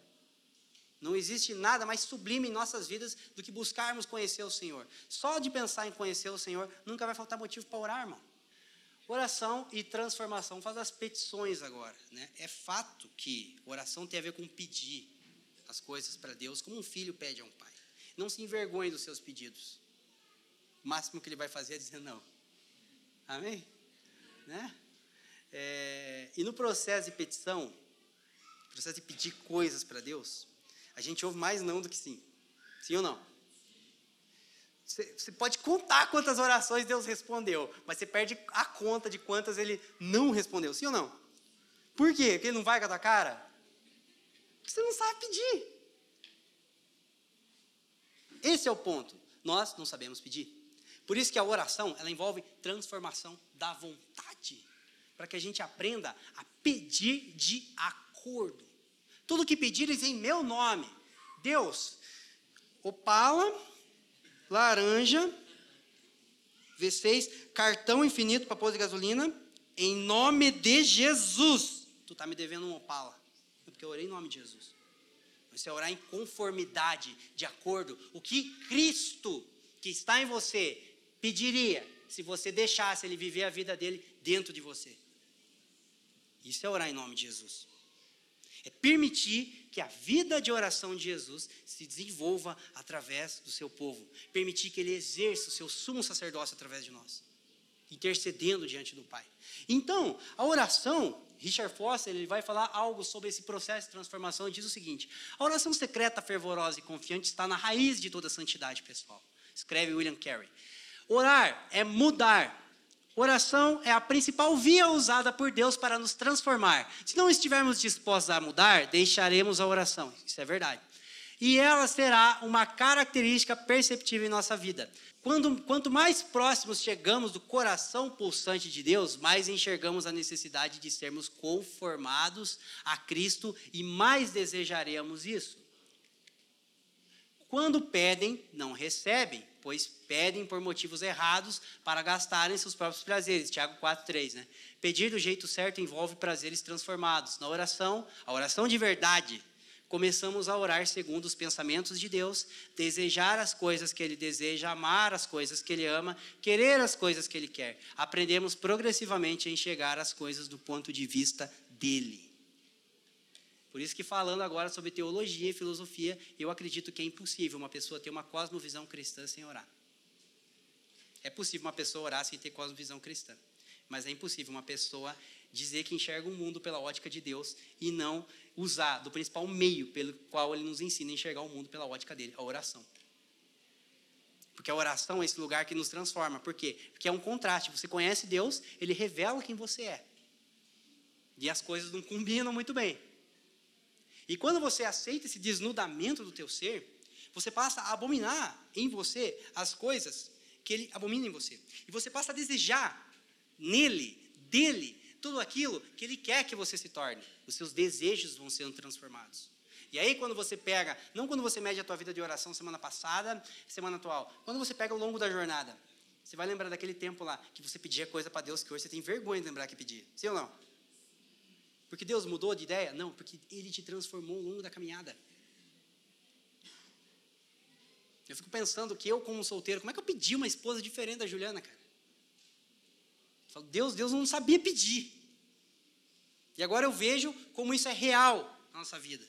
não existe nada mais sublime em nossas vidas do que buscarmos conhecer o Senhor. Só de pensar em conhecer o Senhor, nunca vai faltar motivo para orar, irmão. Oração e transformação. Faz as petições agora. Né? É fato que oração tem a ver com pedir as coisas para Deus, como um filho pede a um pai. Não se envergonhe dos seus pedidos. O máximo que ele vai fazer é dizer não. Amém? Né? É, e no processo de petição, processo de pedir coisas para Deus, a gente ouve mais não do que sim. Sim ou não? Você, você pode contar quantas orações Deus respondeu, mas você perde a conta de quantas ele não respondeu. Sim ou não? Por quê? Porque ele não vai com a tua cara? Porque você não sabe pedir. Esse é o ponto. Nós não sabemos pedir. Por isso que a oração, ela envolve transformação da vontade, para que a gente aprenda a pedir de acordo. Tudo que pedires em meu nome. Deus, opala, laranja, V6, cartão infinito para pôr de gasolina, em nome de Jesus. Tu está me devendo um opala. É porque eu orei em nome de Jesus. Isso é orar em conformidade, de acordo. O que Cristo, que está em você, pediria se você deixasse ele viver a vida dele dentro de você. Isso é orar em nome de Jesus. É permitir que a vida de oração de Jesus se desenvolva através do seu povo. Permitir que ele exerça o seu sumo sacerdócio através de nós, intercedendo diante do Pai. Então, a oração, Richard Foster, ele vai falar algo sobre esse processo de transformação e diz o seguinte: a oração secreta, fervorosa e confiante está na raiz de toda santidade pessoal. Escreve William Carey. Orar é mudar Oração é a principal via usada por Deus para nos transformar. Se não estivermos dispostos a mudar, deixaremos a oração. Isso é verdade. E ela será uma característica perceptível em nossa vida. Quando, quanto mais próximos chegamos do coração pulsante de Deus, mais enxergamos a necessidade de sermos conformados a Cristo e mais desejaremos isso. Quando pedem, não recebem pois pedem por motivos errados para gastarem seus próprios prazeres. Tiago 4:3, né? Pedir do jeito certo envolve prazeres transformados. Na oração, a oração de verdade, começamos a orar segundo os pensamentos de Deus, desejar as coisas que ele deseja, amar as coisas que ele ama, querer as coisas que ele quer. Aprendemos progressivamente a enxergar as coisas do ponto de vista dele. Por isso que falando agora sobre teologia e filosofia, eu acredito que é impossível uma pessoa ter uma cosmovisão cristã sem orar. É possível uma pessoa orar sem ter cosmovisão cristã, mas é impossível uma pessoa dizer que enxerga o mundo pela ótica de Deus e não usar do principal meio pelo qual ele nos ensina a enxergar o mundo pela ótica dele, a oração. Porque a oração é esse lugar que nos transforma. Por quê? Porque é um contraste. Você conhece Deus, ele revela quem você é. E as coisas não combinam muito bem. E quando você aceita esse desnudamento do teu ser, você passa a abominar em você as coisas que ele abomina em você. E você passa a desejar nele, dele, tudo aquilo que ele quer que você se torne. Os seus desejos vão sendo transformados. E aí, quando você pega, não quando você mede a tua vida de oração semana passada, semana atual, quando você pega ao longo da jornada, você vai lembrar daquele tempo lá que você pedia coisa para Deus que hoje você tem vergonha de lembrar que pedia. Sim ou não? Porque Deus mudou de ideia? Não, porque Ele te transformou ao longo da caminhada. Eu fico pensando que eu, como solteiro, como é que eu pedi uma esposa diferente da Juliana, cara? Eu falo, Deus, Deus não sabia pedir. E agora eu vejo como isso é real na nossa vida.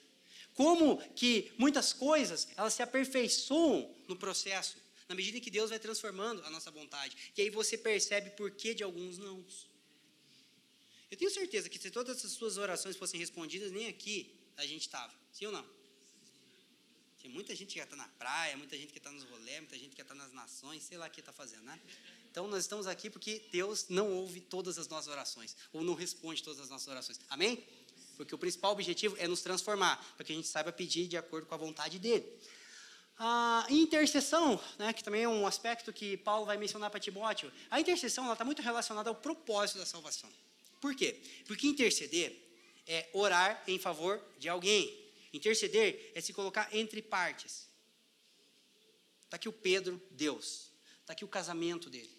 Como que muitas coisas, elas se aperfeiçoam no processo, na medida em que Deus vai transformando a nossa vontade. E aí você percebe por que de alguns não. Eu tenho certeza que se todas as suas orações fossem respondidas, nem aqui a gente estava. Sim ou não? Tem muita gente que está na praia, muita gente que está nos rolês, muita gente que está nas nações, sei lá o que está fazendo, né? Então nós estamos aqui porque Deus não ouve todas as nossas orações, ou não responde todas as nossas orações. Amém? Porque o principal objetivo é nos transformar, para que a gente saiba pedir de acordo com a vontade dele. A intercessão, né, que também é um aspecto que Paulo vai mencionar para Timóteo, a intercessão está muito relacionada ao propósito da salvação. Por quê? Porque interceder é orar em favor de alguém. Interceder é se colocar entre partes. Está aqui o Pedro, Deus. Está aqui o casamento dele.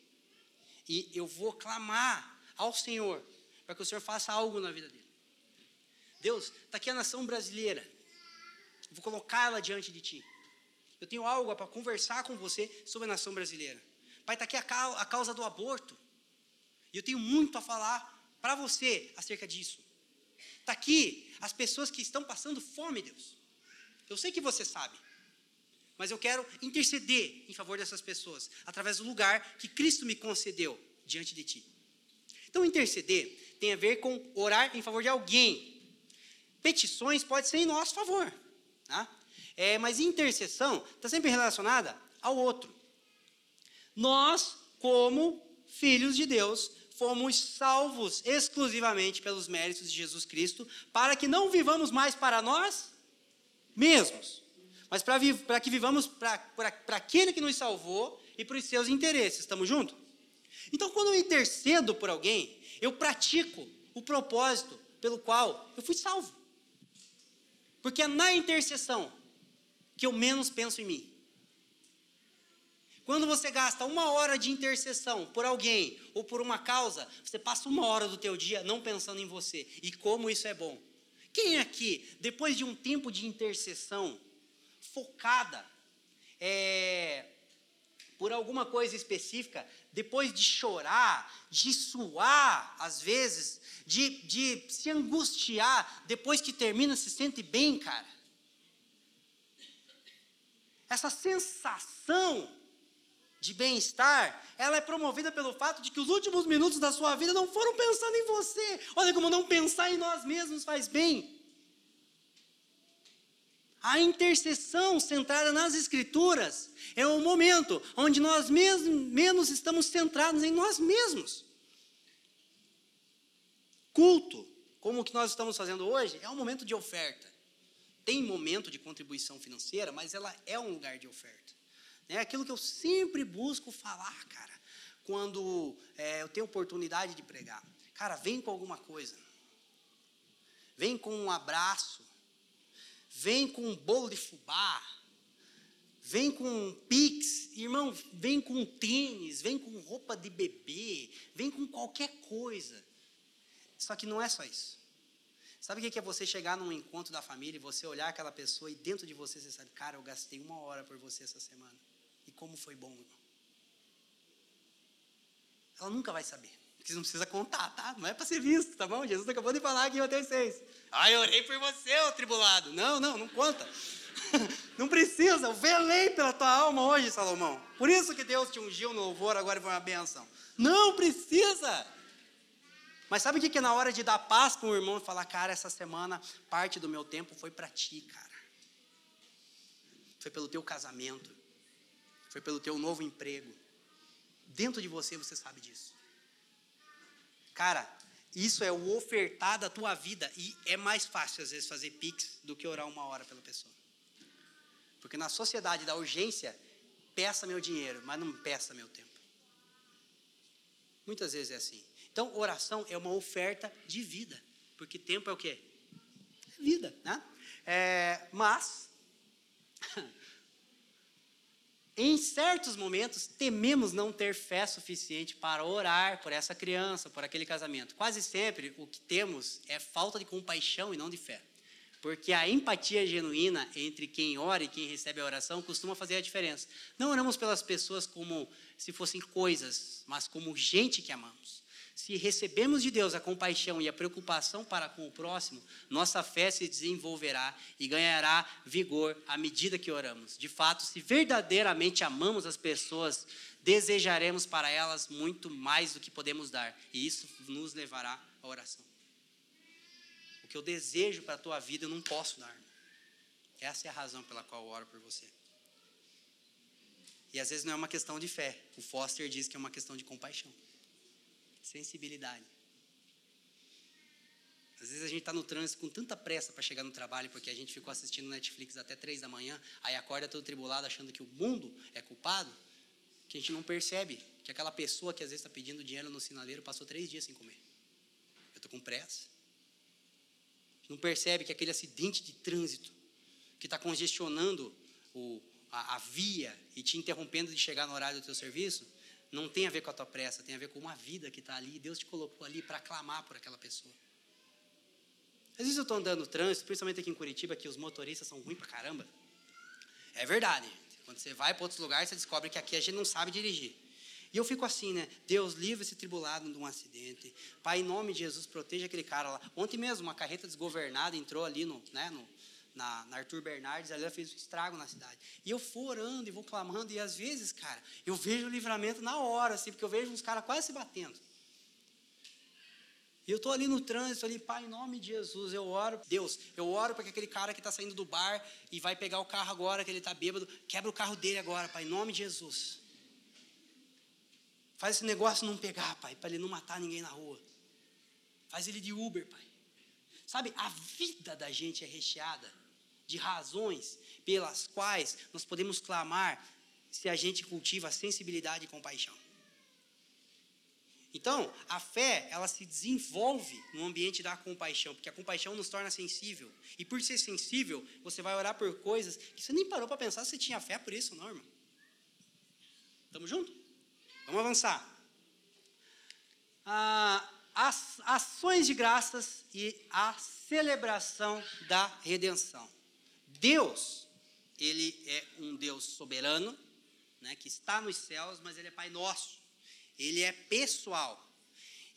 E eu vou clamar ao Senhor para que o Senhor faça algo na vida dele. Deus, está aqui a nação brasileira. Eu vou colocá-la diante de ti. Eu tenho algo para conversar com você sobre a nação brasileira. Pai, está aqui a causa do aborto. E eu tenho muito a falar para você acerca disso. Está aqui as pessoas que estão passando fome, Deus. Eu sei que você sabe. Mas eu quero interceder em favor dessas pessoas, através do lugar que Cristo me concedeu diante de ti. Então, interceder tem a ver com orar em favor de alguém. Petições pode ser em nosso favor. Tá? É, mas intercessão está sempre relacionada ao outro. Nós, como filhos de Deus, fomos salvos exclusivamente pelos méritos de Jesus Cristo, para que não vivamos mais para nós mesmos, mas para que vivamos para aquele que nos salvou e para os seus interesses. Estamos juntos? Então, quando eu intercedo por alguém, eu pratico o propósito pelo qual eu fui salvo. Porque é na intercessão que eu menos penso em mim. Quando você gasta uma hora de intercessão por alguém ou por uma causa, você passa uma hora do teu dia não pensando em você. E como isso é bom. Quem aqui, depois de um tempo de intercessão, focada, é, por alguma coisa específica, depois de chorar, de suar, às vezes, de, de se angustiar, depois que termina, se sente bem, cara. Essa sensação de bem-estar, ela é promovida pelo fato de que os últimos minutos da sua vida não foram pensando em você. Olha como não pensar em nós mesmos faz bem. A intercessão centrada nas Escrituras é um momento onde nós mesmos, menos estamos centrados em nós mesmos. Culto, como o que nós estamos fazendo hoje, é um momento de oferta. Tem momento de contribuição financeira, mas ela é um lugar de oferta. É aquilo que eu sempre busco falar, cara, quando é, eu tenho oportunidade de pregar. Cara, vem com alguma coisa. Vem com um abraço vem com um bolo de fubá, vem com um pix, irmão, vem com tênis, vem com roupa de bebê, vem com qualquer coisa. Só que não é só isso. Sabe o que é você chegar num encontro da família e você olhar aquela pessoa e dentro de você você sabe, cara, eu gastei uma hora por você essa semana. E como foi bom. Ela nunca vai saber. Porque não precisa contar, tá? Não é para ser visto, tá bom? Jesus acabou de falar aqui em Mateus 6. Ah, eu orei por você, ô tribulado. Não, não, não conta. não precisa, eu velei pela tua alma hoje, Salomão. Por isso que Deus te ungiu no louvor, agora foi uma benção. Não precisa. Mas sabe o que é na hora de dar paz para o irmão e falar, cara, essa semana parte do meu tempo foi para ti, cara. Foi pelo teu casamento. Foi pelo teu novo emprego. Dentro de você você sabe disso. Cara, isso é o ofertar da tua vida. E é mais fácil, às vezes, fazer pix do que orar uma hora pela pessoa. Porque na sociedade da urgência, peça meu dinheiro, mas não peça meu tempo. Muitas vezes é assim. Então, oração é uma oferta de vida. Porque tempo é o quê? Vida, né? É, mas, Em certos momentos, tememos não ter fé suficiente para orar por essa criança, por aquele casamento. Quase sempre o que temos é falta de compaixão e não de fé. Porque a empatia genuína entre quem ora e quem recebe a oração costuma fazer a diferença. Não oramos pelas pessoas como se fossem coisas, mas como gente que amamos. Se recebemos de Deus a compaixão e a preocupação para com o próximo, nossa fé se desenvolverá e ganhará vigor à medida que oramos. De fato, se verdadeiramente amamos as pessoas, desejaremos para elas muito mais do que podemos dar, e isso nos levará à oração. O que eu desejo para a tua vida eu não posso dar. Essa é a razão pela qual eu oro por você. E às vezes não é uma questão de fé. O Foster diz que é uma questão de compaixão sensibilidade. Às vezes a gente está no trânsito com tanta pressa para chegar no trabalho, porque a gente ficou assistindo Netflix até três da manhã, aí acorda todo tribulado achando que o mundo é culpado, que a gente não percebe que aquela pessoa que às vezes está pedindo dinheiro no sinaleiro passou três dias sem comer. Eu estou com pressa. Não percebe que aquele acidente de trânsito que está congestionando o, a, a via e te interrompendo de chegar no horário do teu serviço, não tem a ver com a tua pressa, tem a ver com uma vida que está ali. Deus te colocou ali para clamar por aquela pessoa. Às vezes eu estou andando no trânsito, principalmente aqui em Curitiba, que os motoristas são ruins para caramba. É verdade. Quando você vai para outros lugares, você descobre que aqui a gente não sabe dirigir. E eu fico assim, né? Deus livre esse tribulado de um acidente. Pai, em nome de Jesus, proteja aquele cara lá. Ontem mesmo, uma carreta desgovernada entrou ali no, né, no, na, na Arthur Bernardes, ali ela fez um estrago na cidade. E eu vou orando e vou clamando, e às vezes, cara, eu vejo o livramento na hora, assim, porque eu vejo uns caras quase se batendo. E eu estou ali no trânsito, ali, Pai, em nome de Jesus, eu oro. Deus, eu oro para que aquele cara que está saindo do bar e vai pegar o carro agora, que ele está bêbado, quebra o carro dele agora, Pai, em nome de Jesus. Faz esse negócio não pegar, Pai, para ele não matar ninguém na rua. Faz ele de Uber, Pai. Sabe, a vida da gente é recheada de razões pelas quais nós podemos clamar se a gente cultiva sensibilidade e compaixão. Então, a fé, ela se desenvolve no ambiente da compaixão, porque a compaixão nos torna sensível. E por ser sensível, você vai orar por coisas que você nem parou para pensar se tinha fé por isso, não, irmão. Estamos juntos? Vamos avançar. Ah, as ações de graças e a celebração da redenção. Deus, ele é um Deus soberano, né, que está nos céus, mas ele é Pai nosso. Ele é pessoal.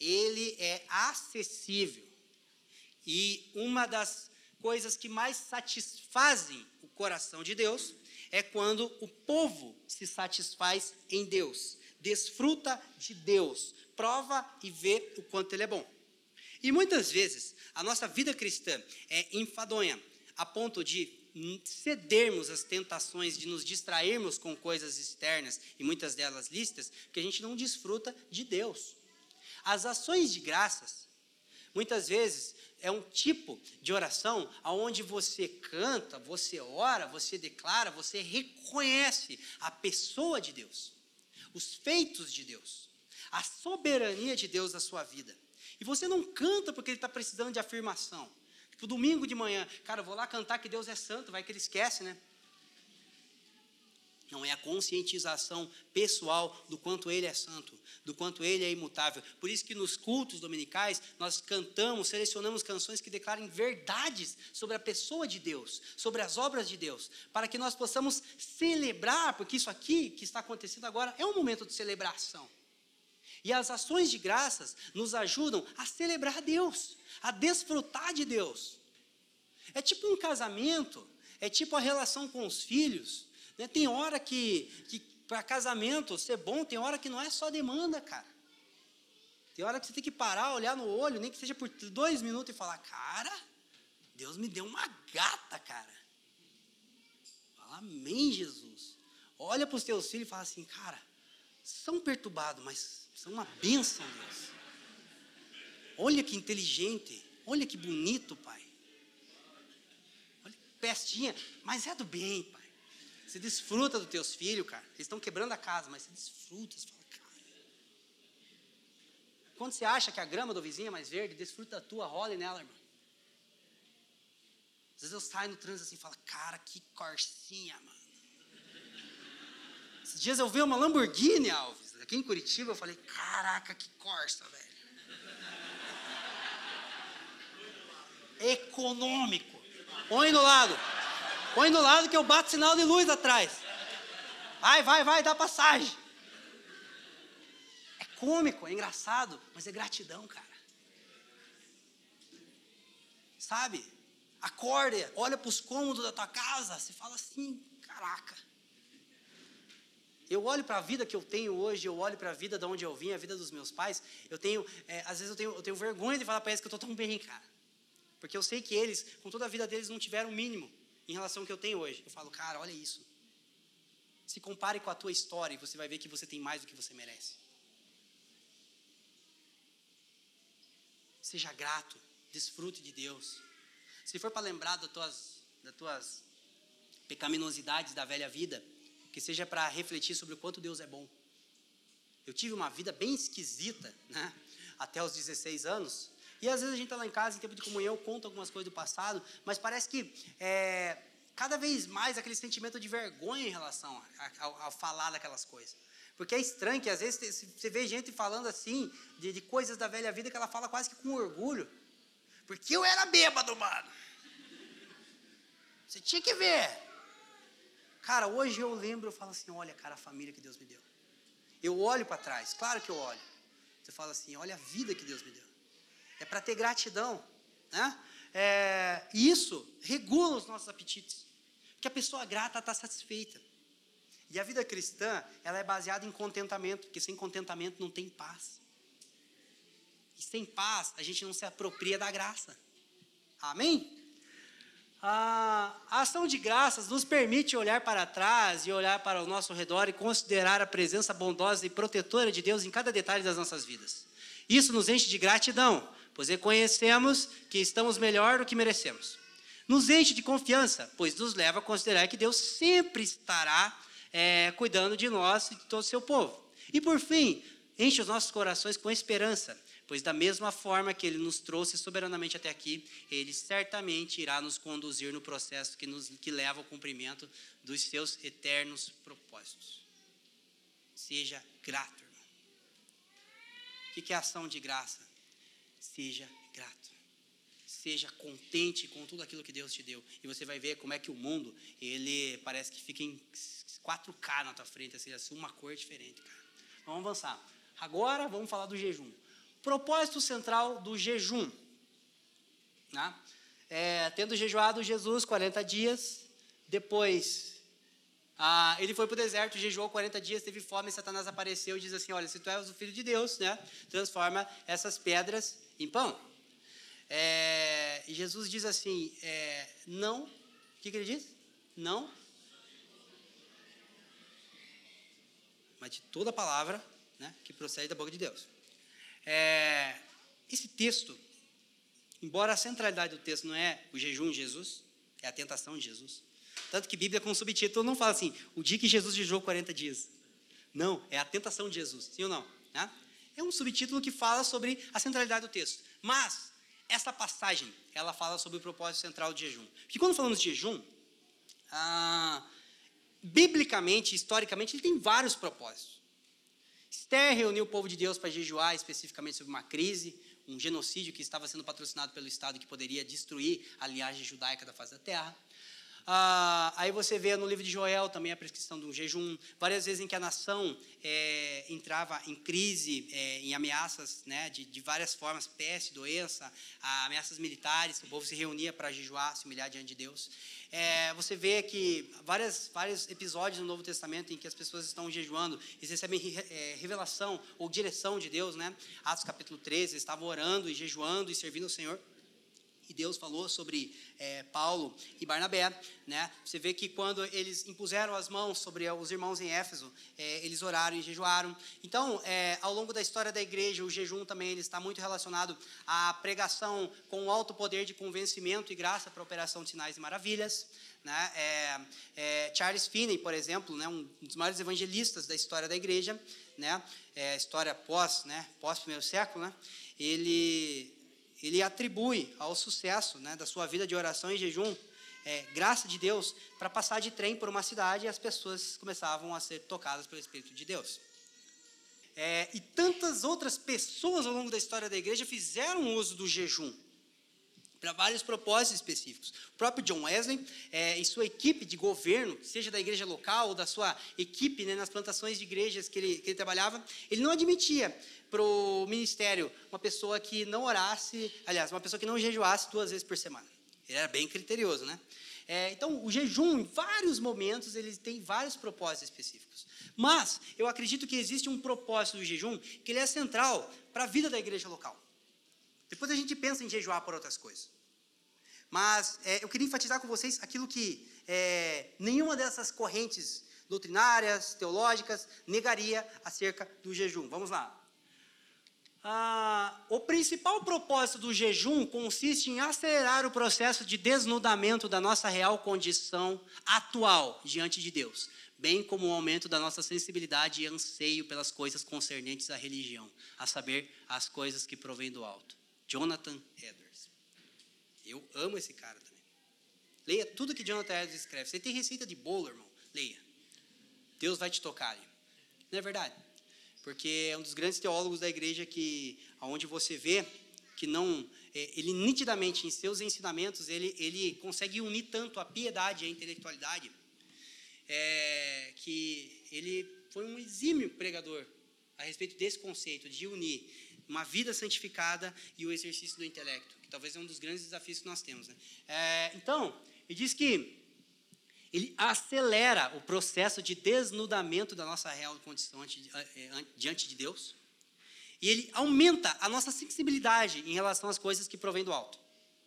Ele é acessível. E uma das coisas que mais satisfazem o coração de Deus é quando o povo se satisfaz em Deus, desfruta de Deus, prova e vê o quanto Ele é bom. E muitas vezes a nossa vida cristã é enfadonha, a ponto de cedermos às tentações de nos distrairmos com coisas externas e muitas delas listas, porque a gente não desfruta de Deus. As ações de graças, muitas vezes, é um tipo de oração aonde você canta, você ora, você declara, você reconhece a pessoa de Deus, os feitos de Deus, a soberania de Deus na sua vida. E você não canta porque ele está precisando de afirmação. Tipo, domingo de manhã, cara, vou lá cantar que Deus é santo, vai que ele esquece, né? Não é a conscientização pessoal do quanto ele é santo, do quanto ele é imutável. Por isso que nos cultos dominicais nós cantamos, selecionamos canções que declarem verdades sobre a pessoa de Deus, sobre as obras de Deus, para que nós possamos celebrar, porque isso aqui que está acontecendo agora é um momento de celebração. E as ações de graças nos ajudam a celebrar Deus, a desfrutar de Deus. É tipo um casamento, é tipo a relação com os filhos. Né? Tem hora que, que para casamento ser bom, tem hora que não é só demanda, cara. Tem hora que você tem que parar, olhar no olho, nem que seja por dois minutos e falar, cara, Deus me deu uma gata, cara. Fala, amém, Jesus. Olha para os teus filhos e fala assim, cara, são perturbados, mas são uma bênção, Deus. Olha que inteligente, olha que bonito, pai. Olha que pestinha, mas é do bem, pai. Você desfruta dos teus filhos, cara. Eles estão quebrando a casa, mas você desfruta. Você fala, cara. Quando você acha que a grama do vizinho é mais verde, desfruta da tua, role nela, irmão. Às vezes eu saio no trânsito assim e falo, cara, que corsinha, mano. Esses dias eu vi uma Lamborghini, Alves, aqui em Curitiba, eu falei, caraca, que corsa, velho. Econômico. Põe do lado. Põe do lado que eu bato sinal de luz atrás. Vai, vai, vai, dá passagem. É cômico, é engraçado, mas é gratidão, cara. Sabe? Acorda, olha para os cômodos da tua casa, você fala assim, caraca. Eu olho para a vida que eu tenho hoje, eu olho para a vida de onde eu vim, a vida dos meus pais. Eu tenho, é, às vezes eu tenho, eu tenho vergonha de falar para eles que eu estou tão bem, cara. Porque eu sei que eles, com toda a vida deles, não tiveram o mínimo em relação ao que eu tenho hoje. Eu falo, cara, olha isso. Se compare com a tua história e você vai ver que você tem mais do que você merece. Seja grato, desfrute de Deus. Se for para lembrar das tuas, das tuas pecaminosidades da velha vida, que seja para refletir sobre o quanto Deus é bom. Eu tive uma vida bem esquisita, né? Até os 16 anos, e às vezes a gente está lá em casa, em tempo de comunhão, eu conto algumas coisas do passado, mas parece que é, cada vez mais aquele sentimento de vergonha em relação a, a, a, falar daquelas coisas. Porque é estranho que às vezes você vê gente falando assim, de, de coisas da velha vida, que ela fala quase que com orgulho. Porque eu era bêbado, mano. Você tinha que ver. Cara, hoje eu lembro, eu falo assim, olha, cara, a família que Deus me deu. Eu olho para trás, claro que eu olho. Você fala assim, olha a vida que Deus me deu é para ter gratidão. Né? É, isso regula os nossos apetites. Porque a pessoa grata está satisfeita. E a vida cristã, ela é baseada em contentamento, porque sem contentamento não tem paz. E sem paz, a gente não se apropria da graça. Amém? A ação de graças nos permite olhar para trás e olhar para o nosso redor e considerar a presença bondosa e protetora de Deus em cada detalhe das nossas vidas. Isso nos enche de gratidão, pois reconhecemos que estamos melhor do que merecemos. Nos enche de confiança, pois nos leva a considerar que Deus sempre estará é, cuidando de nós e de todo o seu povo. E por fim, enche os nossos corações com esperança, pois da mesma forma que Ele nos trouxe soberanamente até aqui, Ele certamente irá nos conduzir no processo que, nos, que leva ao cumprimento dos seus eternos propósitos. Seja grato, irmão. O que é ação de graça? seja grato. Seja contente com tudo aquilo que Deus te deu. E você vai ver como é que o mundo, ele parece que fica em 4K na tua frente, assim, assim uma cor diferente, cara. Vamos avançar. Agora vamos falar do jejum. Propósito central do jejum. Né? É, tendo jejuado Jesus 40 dias, depois ah, ele foi para o deserto, jejuou 40 dias, teve fome, Satanás apareceu e diz assim: Olha, se tu és o filho de Deus, né, transforma essas pedras em pão. É, e Jesus diz assim: é, Não, o que, que ele diz? Não. Mas de toda palavra né, que procede da boca de Deus. É, esse texto, embora a centralidade do texto não é o jejum de Jesus, é a tentação de Jesus. Tanto que Bíblia com subtítulo não fala assim, o dia que Jesus jejuou 40 dias. Não, é a tentação de Jesus, sim ou não? Né? É um subtítulo que fala sobre a centralidade do texto. Mas, essa passagem, ela fala sobre o propósito central do jejum. Porque quando falamos de jejum, ah, biblicamente, historicamente, ele tem vários propósitos. Esther reuniu o povo de Deus para jejuar especificamente sobre uma crise, um genocídio que estava sendo patrocinado pelo Estado que poderia destruir a linhagem judaica da face da terra. Ah, aí você vê no livro de Joel também a prescrição do jejum, várias vezes em que a nação é, entrava em crise, é, em ameaças né, de, de, várias formas, peste, doença, ameaças militares, o povo se reunia para jejuar, se humilhar diante de Deus. É, você vê que várias, vários episódios no Novo Testamento em que as pessoas estão jejuando e recebem é, revelação ou direção de Deus, né? Atos capítulo 13, estavam orando e jejuando e servindo ao Senhor e Deus falou sobre é, Paulo e Barnabé, né? Você vê que quando eles impuseram as mãos sobre os irmãos em Éfeso, é, eles oraram e jejuaram. Então, é, ao longo da história da igreja, o jejum também ele está muito relacionado à pregação com alto poder de convencimento e graça para a operação de sinais e maravilhas. Né? É, Charles Finney, por exemplo, né, um dos maiores evangelistas da história da igreja, né, história pós, né, pós primeiro século, né, ele ele atribui ao sucesso né, da sua vida de oração e jejum é, graça de Deus para passar de trem por uma cidade e as pessoas começavam a ser tocadas pelo Espírito de Deus. É, e tantas outras pessoas ao longo da história da igreja fizeram uso do jejum para vários propósitos específicos. O próprio John Wesley é, e sua equipe de governo, seja da igreja local ou da sua equipe né, nas plantações de igrejas que ele, que ele trabalhava, ele não admitia para o ministério uma pessoa que não orasse, aliás, uma pessoa que não jejuasse duas vezes por semana. Ele era bem criterioso, né? É, então, o jejum, em vários momentos, ele tem vários propósitos específicos. Mas, eu acredito que existe um propósito do jejum que ele é central para a vida da igreja local. Depois a gente pensa em jejuar por outras coisas. Mas é, eu queria enfatizar com vocês aquilo que é, nenhuma dessas correntes doutrinárias, teológicas, negaria acerca do jejum. Vamos lá. Ah, o principal propósito do jejum consiste em acelerar o processo de desnudamento da nossa real condição atual diante de Deus, bem como o aumento da nossa sensibilidade e anseio pelas coisas concernentes à religião, a saber, as coisas que provêm do alto. Jonathan Edwards. Eu amo esse cara também. Leia tudo que Jonathan Edwards escreve. Você tem receita de bolo, irmão? Leia. Deus vai te tocar ali. Não é verdade? porque é um dos grandes teólogos da igreja que, aonde você vê que não, é, ele nitidamente em seus ensinamentos ele, ele consegue unir tanto a piedade e a intelectualidade, é, que ele foi um exímio pregador a respeito desse conceito de unir uma vida santificada e o exercício do intelecto, que talvez é um dos grandes desafios que nós temos. Né? É, então, ele diz que ele acelera o processo de desnudamento da nossa real condição eh, eh, diante de Deus. E ele aumenta a nossa sensibilidade em relação às coisas que provêm do alto.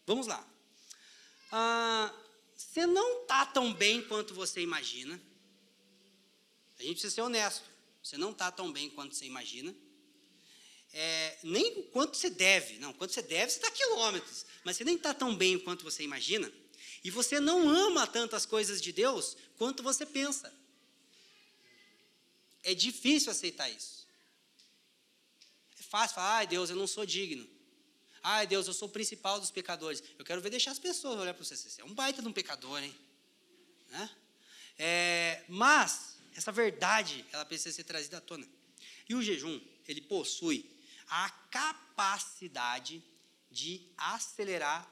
Vamos lá. Ah, você não está tão bem quanto você imagina. A gente precisa ser honesto. Você não está tão bem quanto você imagina. É, nem quanto você deve. Não, quanto você deve, você está quilômetros. Mas você nem está tão bem quanto você imagina. E você não ama tantas coisas de Deus quanto você pensa. É difícil aceitar isso. É fácil falar, ai Deus, eu não sou digno. Ai Deus, eu sou o principal dos pecadores. Eu quero ver deixar as pessoas olhar para você. Você é um baita de um pecador, hein? Né? É, mas, essa verdade, ela precisa ser trazida à tona. E o jejum, ele possui a capacidade de acelerar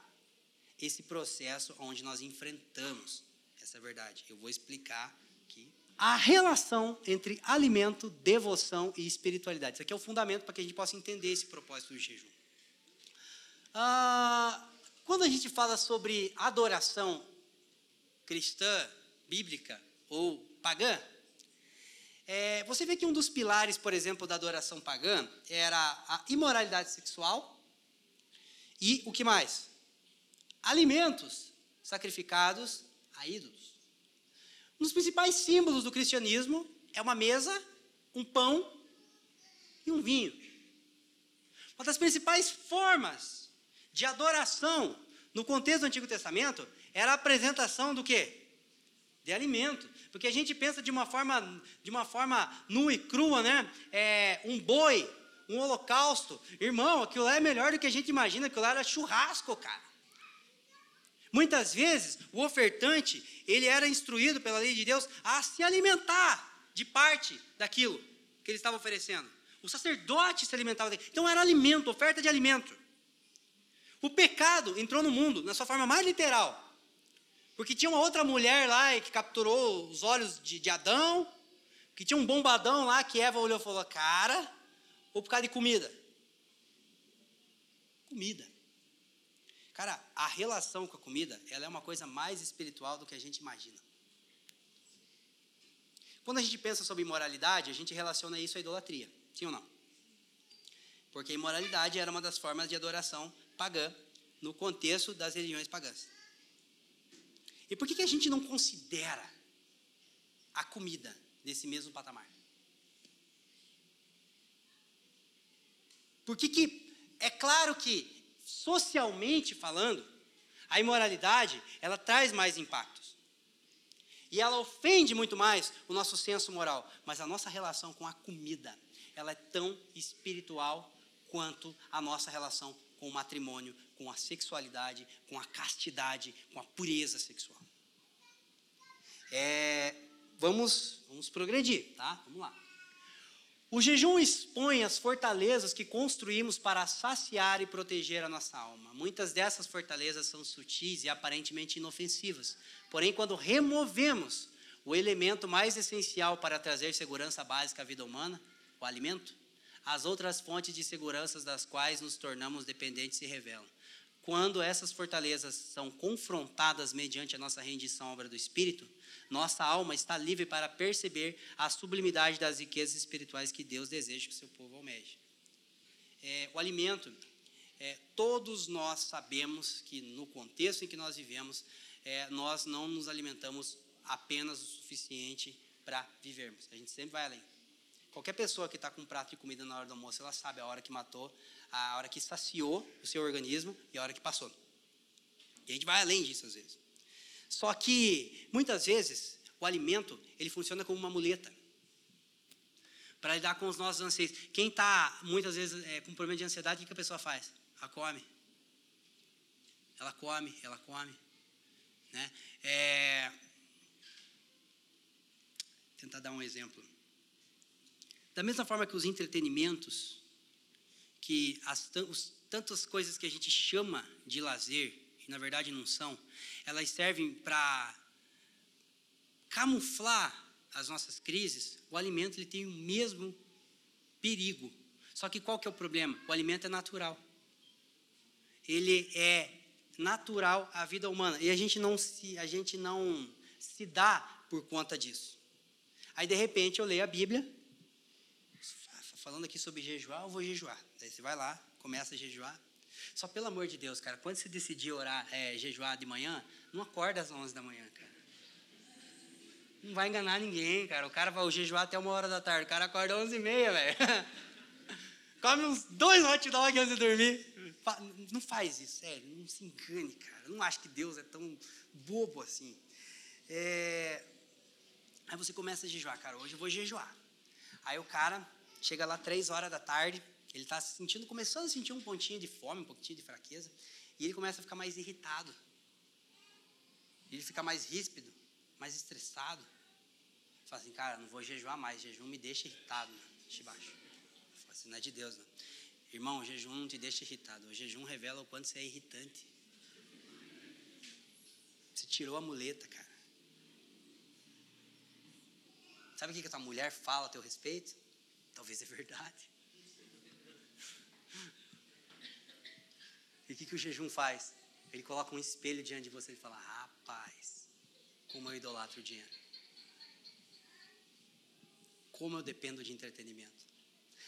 esse processo onde nós enfrentamos essa verdade. Eu vou explicar aqui a relação entre alimento, devoção e espiritualidade. Isso aqui é o fundamento para que a gente possa entender esse propósito do jejum. Ah, quando a gente fala sobre adoração cristã, bíblica ou pagã, é, você vê que um dos pilares, por exemplo, da adoração pagã era a imoralidade sexual e o que mais? Alimentos sacrificados a ídolos. Um dos principais símbolos do cristianismo é uma mesa, um pão e um vinho. Uma das principais formas de adoração no contexto do Antigo Testamento era a apresentação do quê? De alimento. Porque a gente pensa de uma forma, de uma forma nua e crua, né? É, um boi, um holocausto. Irmão, aquilo lá é melhor do que a gente imagina, aquilo lá era churrasco, cara. Muitas vezes, o ofertante, ele era instruído pela lei de Deus a se alimentar de parte daquilo que ele estava oferecendo. O sacerdote se alimentava dele. Então era alimento, oferta de alimento. O pecado entrou no mundo, na sua forma mais literal. Porque tinha uma outra mulher lá que capturou os olhos de, de Adão, que tinha um bombadão lá que Eva olhou e falou: Cara, ou por causa de comida? Comida. Cara, a relação com a comida, ela é uma coisa mais espiritual do que a gente imagina. Quando a gente pensa sobre imoralidade, a gente relaciona isso à idolatria, sim ou não? Porque a imoralidade era uma das formas de adoração pagã no contexto das religiões pagãs. E por que, que a gente não considera a comida nesse mesmo patamar? Por que, que é claro que, socialmente falando, a imoralidade ela traz mais impactos. E ela ofende muito mais o nosso senso moral. Mas a nossa relação com a comida, ela é tão espiritual quanto a nossa relação com o matrimônio, com a sexualidade, com a castidade, com a pureza sexual. É, vamos, vamos progredir, tá? Vamos lá. O jejum expõe as fortalezas que construímos para saciar e proteger a nossa alma. Muitas dessas fortalezas são sutis e aparentemente inofensivas. Porém, quando removemos o elemento mais essencial para trazer segurança básica à vida humana, o alimento, as outras fontes de segurança das quais nos tornamos dependentes se revelam. Quando essas fortalezas são confrontadas mediante a nossa rendição à obra do Espírito, nossa alma está livre para perceber a sublimidade das riquezas espirituais que Deus deseja que o seu povo almeje. É, o alimento, é, todos nós sabemos que no contexto em que nós vivemos, é, nós não nos alimentamos apenas o suficiente para vivermos. A gente sempre vai além. Qualquer pessoa que está com um prato de comida na hora do almoço, ela sabe a hora que matou, a hora que saciou o seu organismo e a hora que passou. E a gente vai além disso às vezes. Só que, muitas vezes, o alimento, ele funciona como uma muleta. Para lidar com os nossos anseios. Quem está, muitas vezes, é, com problema de ansiedade, o que a pessoa faz? Ela come. Ela come, ela come. Né? É... Tentar dar um exemplo. Da mesma forma que os entretenimentos, que as os, tantas coisas que a gente chama de lazer, e na verdade não são, elas servem para camuflar as nossas crises, o alimento ele tem o mesmo perigo. Só que qual que é o problema? O alimento é natural. Ele é natural à vida humana e a gente não se a gente não se dá por conta disso. Aí de repente eu leio a Bíblia falando aqui sobre jejuar, eu vou jejuar. Daí você vai lá, começa a jejuar. Só pelo amor de Deus, cara, quando você decidir orar, é, jejuar de manhã, não acorda às 11 da manhã, cara. Não vai enganar ninguém, cara. O cara vai jejuar até uma hora da tarde. O cara acorda às 11 e meia, velho. Come uns dois hot dogs antes de dormir. Não faz isso, sério. Não se engane, cara. Não acho que Deus é tão bobo assim. É... Aí você começa a jejuar, cara. Hoje eu vou jejuar. Aí o cara Chega lá três horas da tarde, ele está sentindo, começando a sentir um pontinho de fome, um pouquinho de fraqueza, e ele começa a ficar mais irritado. Ele fica mais ríspido, mais estressado. Fala assim, cara, não vou jejuar mais, jejum me deixa irritado, né? baixo. Fala assim, não é de Deus, não. Irmão, o jejum não te deixa irritado. O jejum revela o quanto você é irritante. Você tirou a muleta, cara. Sabe o que, que a tua mulher fala a teu respeito? Talvez é verdade. E o que, que o jejum faz? Ele coloca um espelho diante de você e fala: Rapaz, como eu idolatro o dinheiro. Como eu dependo de entretenimento.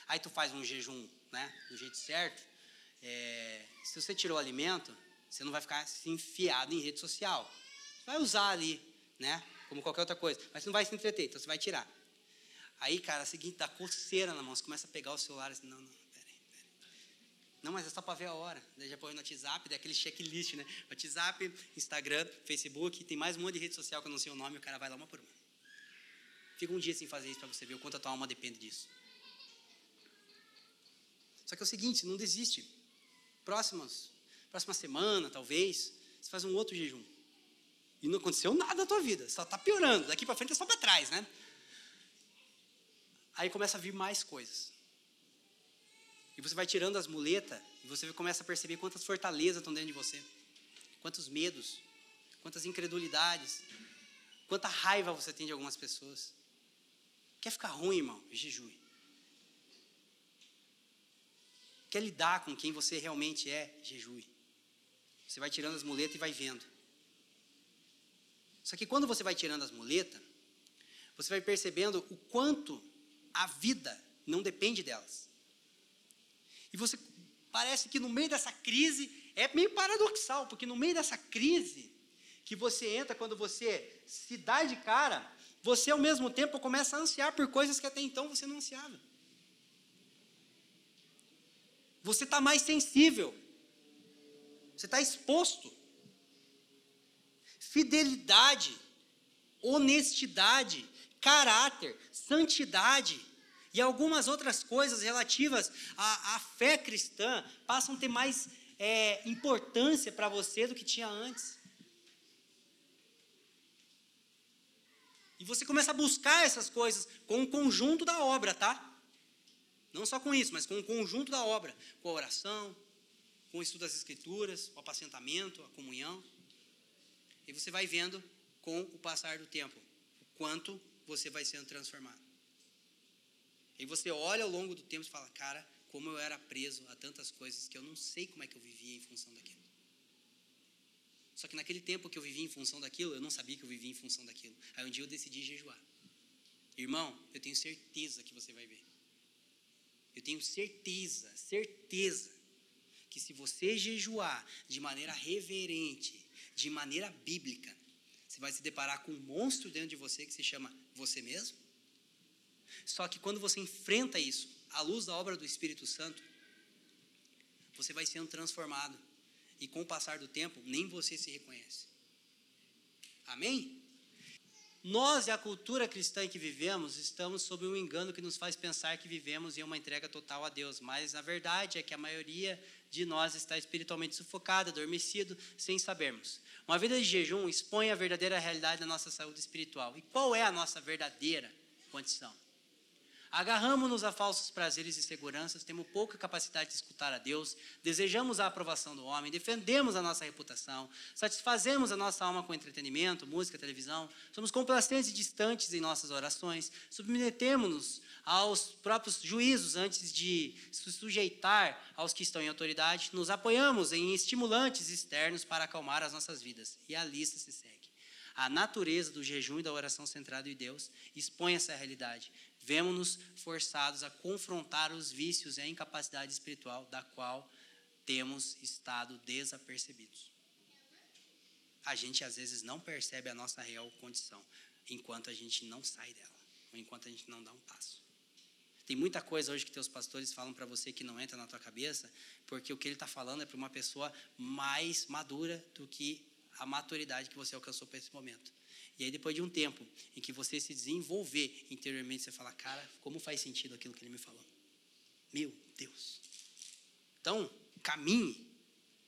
Aí tu faz um jejum, né, do jeito certo. É, se você tirou o alimento, você não vai ficar assim, enfiado em rede social. Você vai usar ali, né, como qualquer outra coisa. Mas você não vai se entreter, então você vai tirar. Aí, cara, é o seguinte, dá coceira na mão. Você começa a pegar o celular assim, não, não, peraí, peraí. Não, mas é só para ver a hora. Daí já põe no WhatsApp, daí aquele checklist, né? WhatsApp, Instagram, Facebook, tem mais um monte de rede social que eu não sei o nome, o cara vai lá uma por uma. Fica um dia sem fazer isso para você ver o quanto a tua alma depende disso. Só que é o seguinte, não desiste. Próximos, próxima semana, talvez, você faz um outro jejum. E não aconteceu nada na tua vida, só está piorando. Daqui para frente é só para trás, né? Aí começa a vir mais coisas. E você vai tirando as muletas e você começa a perceber quantas fortalezas estão dentro de você, quantos medos, quantas incredulidades, quanta raiva você tem de algumas pessoas. Quer ficar ruim, irmão? Jejue. Quer lidar com quem você realmente é? Jejue. Você vai tirando as muletas e vai vendo. Só que quando você vai tirando as muletas, você vai percebendo o quanto a vida não depende delas. E você parece que no meio dessa crise é meio paradoxal, porque no meio dessa crise que você entra quando você se dá de cara, você ao mesmo tempo começa a ansiar por coisas que até então você não ansiava. Você está mais sensível. Você está exposto. Fidelidade, honestidade, caráter, santidade e algumas outras coisas relativas à, à fé cristã passam a ter mais é, importância para você do que tinha antes. E você começa a buscar essas coisas com o conjunto da obra, tá? Não só com isso, mas com o conjunto da obra, com a oração, com o estudo das escrituras, o apacentamento, a comunhão. E você vai vendo com o passar do tempo o quanto você vai sendo transformado. E você olha ao longo do tempo e fala, cara, como eu era preso a tantas coisas que eu não sei como é que eu vivia em função daquilo. Só que naquele tempo que eu vivia em função daquilo, eu não sabia que eu vivia em função daquilo. Aí um dia eu decidi jejuar. Irmão, eu tenho certeza que você vai ver. Eu tenho certeza, certeza, que se você jejuar de maneira reverente, de maneira bíblica, você vai se deparar com um monstro dentro de você que se chama você mesmo. Só que quando você enfrenta isso, à luz da obra do Espírito Santo, você vai sendo transformado. E com o passar do tempo, nem você se reconhece. Amém? Nós e a cultura cristã em que vivemos estamos sob um engano que nos faz pensar que vivemos em uma entrega total a Deus, mas a verdade é que a maioria de nós está espiritualmente sufocada, adormecido, sem sabermos. Uma vida de jejum expõe a verdadeira realidade da nossa saúde espiritual. E qual é a nossa verdadeira condição? Agarramos-nos a falsos prazeres e seguranças, temos pouca capacidade de escutar a Deus, desejamos a aprovação do homem, defendemos a nossa reputação, satisfazemos a nossa alma com entretenimento, música, televisão, somos complacentes e distantes em nossas orações, submetemos-nos aos próprios juízos antes de se sujeitar aos que estão em autoridade, nos apoiamos em estimulantes externos para acalmar as nossas vidas. E a lista se segue. A natureza do jejum e da oração centrada em Deus expõe essa realidade vemos-nos forçados a confrontar os vícios e a incapacidade espiritual da qual temos estado desapercebidos. A gente às vezes não percebe a nossa real condição enquanto a gente não sai dela, ou enquanto a gente não dá um passo. Tem muita coisa hoje que teus pastores falam para você que não entra na tua cabeça, porque o que ele está falando é para uma pessoa mais madura do que a maturidade que você alcançou para esse momento. E aí, depois de um tempo em que você se desenvolver interiormente, você fala, cara, como faz sentido aquilo que ele me falou? Meu Deus. Então, caminhe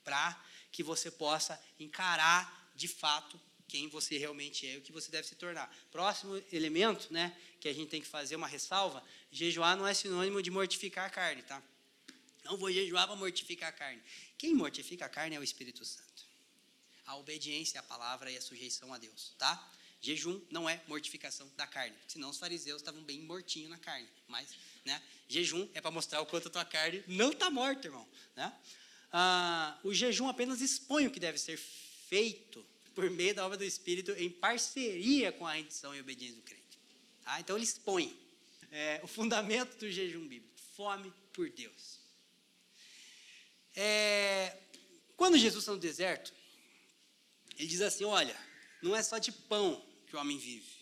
para que você possa encarar de fato quem você realmente é e o que você deve se tornar. Próximo elemento, né, que a gente tem que fazer uma ressalva, jejuar não é sinônimo de mortificar a carne, tá? Não vou jejuar para mortificar a carne. Quem mortifica a carne é o Espírito Santo. A obediência à palavra e a sujeição a Deus, tá? Jejum não é mortificação da carne, senão os fariseus estavam bem mortinhos na carne. Mas, né? Jejum é para mostrar o quanto a tua carne não está morta, irmão, né? Ah, o jejum apenas expõe o que deve ser feito por meio da obra do Espírito em parceria com a rendição e obediência do crente. Tá? Então ele expõe é, o fundamento do jejum bíblico, fome por Deus. É, quando Jesus está no deserto, ele diz assim: olha, não é só de pão que o homem vive,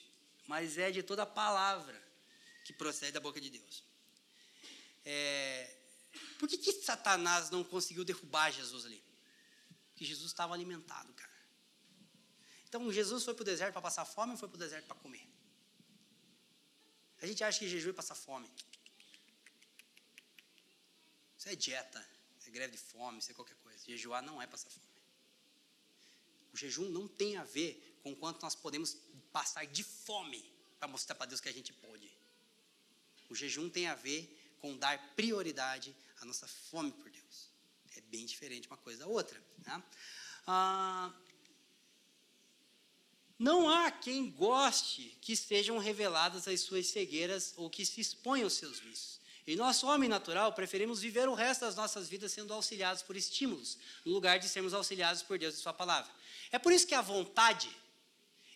mas é de toda a palavra que procede da boca de Deus. É, por que, que Satanás não conseguiu derrubar Jesus ali? Porque Jesus estava alimentado, cara. Então Jesus foi para o deserto para passar fome ou foi para o deserto para comer? A gente acha que jejum é passar fome. Isso é dieta, é greve de fome, isso é qualquer coisa. Jejuar não é passar fome. O jejum não tem a ver com quanto nós podemos passar de fome para mostrar para Deus que a gente pode. O jejum tem a ver com dar prioridade à nossa fome por Deus. É bem diferente uma coisa da outra. Né? Ah, não há quem goste que sejam reveladas as suas cegueiras ou que se exponham aos seus vícios. Em nosso homem natural, preferimos viver o resto das nossas vidas sendo auxiliados por estímulos, no lugar de sermos auxiliados por Deus e Sua palavra. É por isso que a vontade,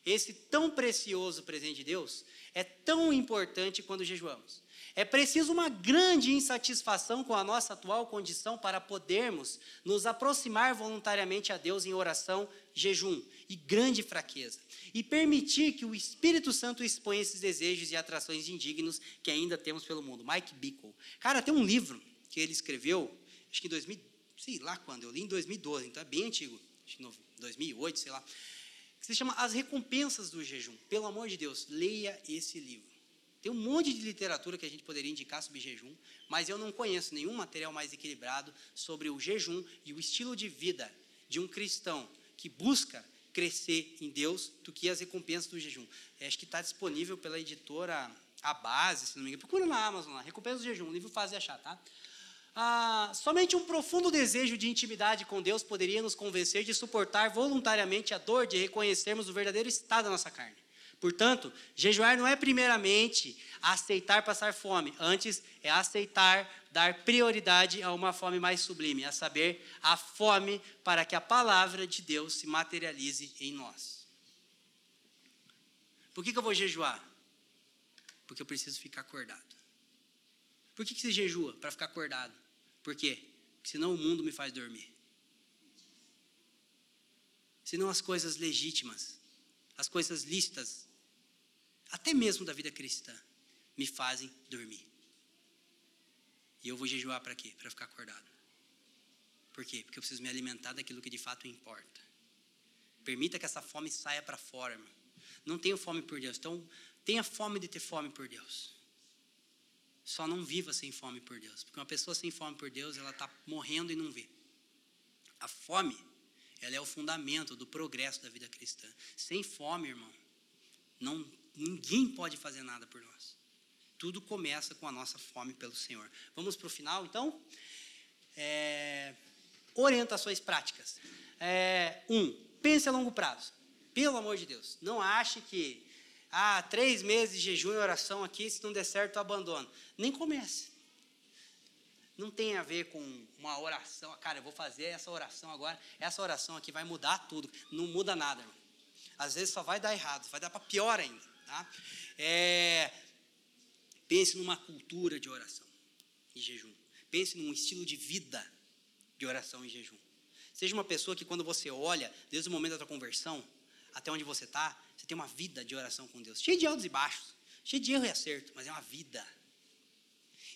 esse tão precioso presente de Deus, é tão importante quando jejuamos. É preciso uma grande insatisfação com a nossa atual condição para podermos nos aproximar voluntariamente a Deus em oração, jejum e grande fraqueza. E permitir que o Espírito Santo exponha esses desejos e atrações indignos que ainda temos pelo mundo. Mike Bickle. Cara, tem um livro que ele escreveu, acho que em 2000, sei lá quando, eu li em 2012, então é bem antigo, acho que 2008, sei lá, que se chama As Recompensas do Jejum. Pelo amor de Deus, leia esse livro. Tem um monte de literatura que a gente poderia indicar sobre jejum, mas eu não conheço nenhum material mais equilibrado sobre o jejum e o estilo de vida de um cristão que busca crescer em Deus do que as recompensas do jejum. É, acho que está disponível pela editora A Base, se não me engano. Procura na Amazon lá, Recompensa do Jejum, um livro fácil de achar, tá? Ah, somente um profundo desejo de intimidade com Deus poderia nos convencer de suportar voluntariamente a dor de reconhecermos o verdadeiro estado da nossa carne. Portanto, jejuar não é primeiramente aceitar passar fome, antes é aceitar dar prioridade a uma fome mais sublime, a saber, a fome para que a palavra de Deus se materialize em nós. Por que, que eu vou jejuar? Porque eu preciso ficar acordado. Por que, que você jejua? Para ficar acordado. Por quê? Porque senão o mundo me faz dormir. Senão as coisas legítimas, as coisas lícitas, até mesmo da vida cristã, me fazem dormir. E eu vou jejuar para quê? Para ficar acordado. Por quê? Porque eu preciso me alimentar daquilo que de fato importa. Permita que essa fome saia para fora, irmão. Não tenho fome por Deus. Então, tenha fome de ter fome por Deus. Só não viva sem fome por Deus. Porque uma pessoa sem fome por Deus, ela está morrendo e não vê. A fome, ela é o fundamento do progresso da vida cristã. Sem fome, irmão, não Ninguém pode fazer nada por nós. Tudo começa com a nossa fome pelo Senhor. Vamos para o final, então? É, orientações práticas. É, um, pense a longo prazo. Pelo amor de Deus, não ache que ah, três meses de jejum e oração aqui, se não der certo, eu abandono. Nem comece. Não tem a ver com uma oração, cara, eu vou fazer essa oração agora, essa oração aqui vai mudar tudo. Não muda nada, irmão. Às vezes só vai dar errado, vai dar para pior ainda. Tá? É, pense numa cultura de oração e jejum. Pense num estilo de vida de oração e jejum. Seja uma pessoa que, quando você olha, desde o momento da tua conversão até onde você está, você tem uma vida de oração com Deus, cheia de altos e baixos, cheia de erro e acerto, mas é uma vida.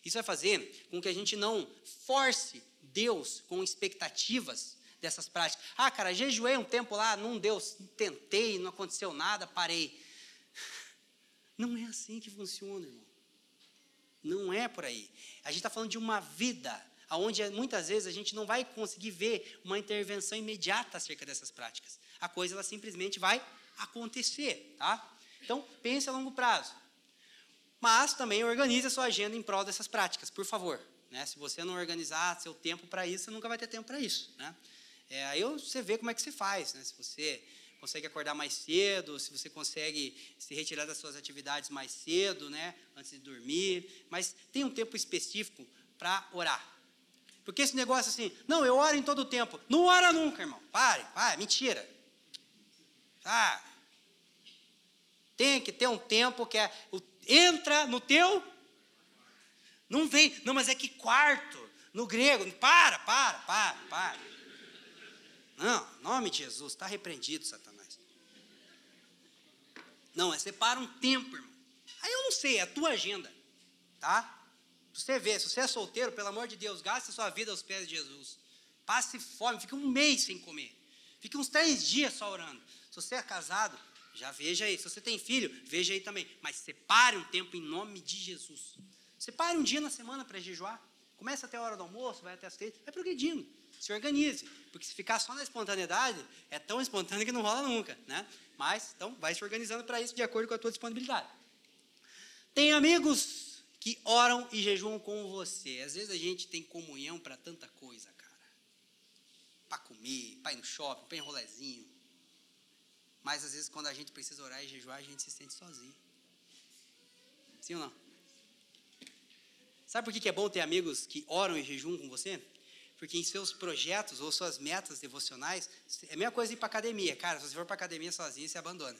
Isso vai fazer com que a gente não force Deus com expectativas dessas práticas. Ah, cara, jejuei um tempo lá, não deu, tentei, não aconteceu nada, parei. Não é assim que funciona, irmão. Não é por aí. A gente está falando de uma vida onde muitas vezes a gente não vai conseguir ver uma intervenção imediata acerca dessas práticas. A coisa ela simplesmente vai acontecer, tá? Então pense a longo prazo. Mas também organize a sua agenda em prol dessas práticas, por favor. Né? Se você não organizar seu tempo para isso, você nunca vai ter tempo para isso. Né? É, aí você vê como é que se faz. Né? Se você consegue acordar mais cedo, se você consegue se retirar das suas atividades mais cedo, né? antes de dormir. Mas tem um tempo específico para orar. Porque esse negócio assim, não, eu oro em todo o tempo. Não ora nunca, irmão. Pare, pare, mentira. Ah, tem que ter um tempo que é, entra no teu. Não vem, não, mas é que quarto, no grego, para, para, para, para. Não, nome de Jesus, está repreendido, Satanás. Não, é separa um tempo, irmão. Aí eu não sei, é a tua agenda, tá? Você vê, se você é solteiro, pelo amor de Deus, gaste a sua vida aos pés de Jesus. Passe fome, fique um mês sem comer. Fique uns três dias só orando. Se você é casado, já veja aí. Se você tem filho, veja aí também. Mas separe um tempo em nome de Jesus. Separe um dia na semana para jejuar. Começa até a hora do almoço, vai até as três, vai progredindo. Se organize. Porque se ficar só na espontaneidade, é tão espontâneo que não rola nunca. Né? Mas, então, vai se organizando para isso de acordo com a tua disponibilidade. Tem amigos que oram e jejuam com você. Às vezes a gente tem comunhão para tanta coisa, cara. Para comer, para ir no shopping, para ir em rolezinho. Mas às vezes quando a gente precisa orar e jejuar, a gente se sente sozinho. Sim ou não? Sabe por que é bom ter amigos que oram e jejuam com você? Porque em seus projetos ou suas metas devocionais, é a mesma coisa ir para academia. Cara, se você for para academia sozinho, você abandona.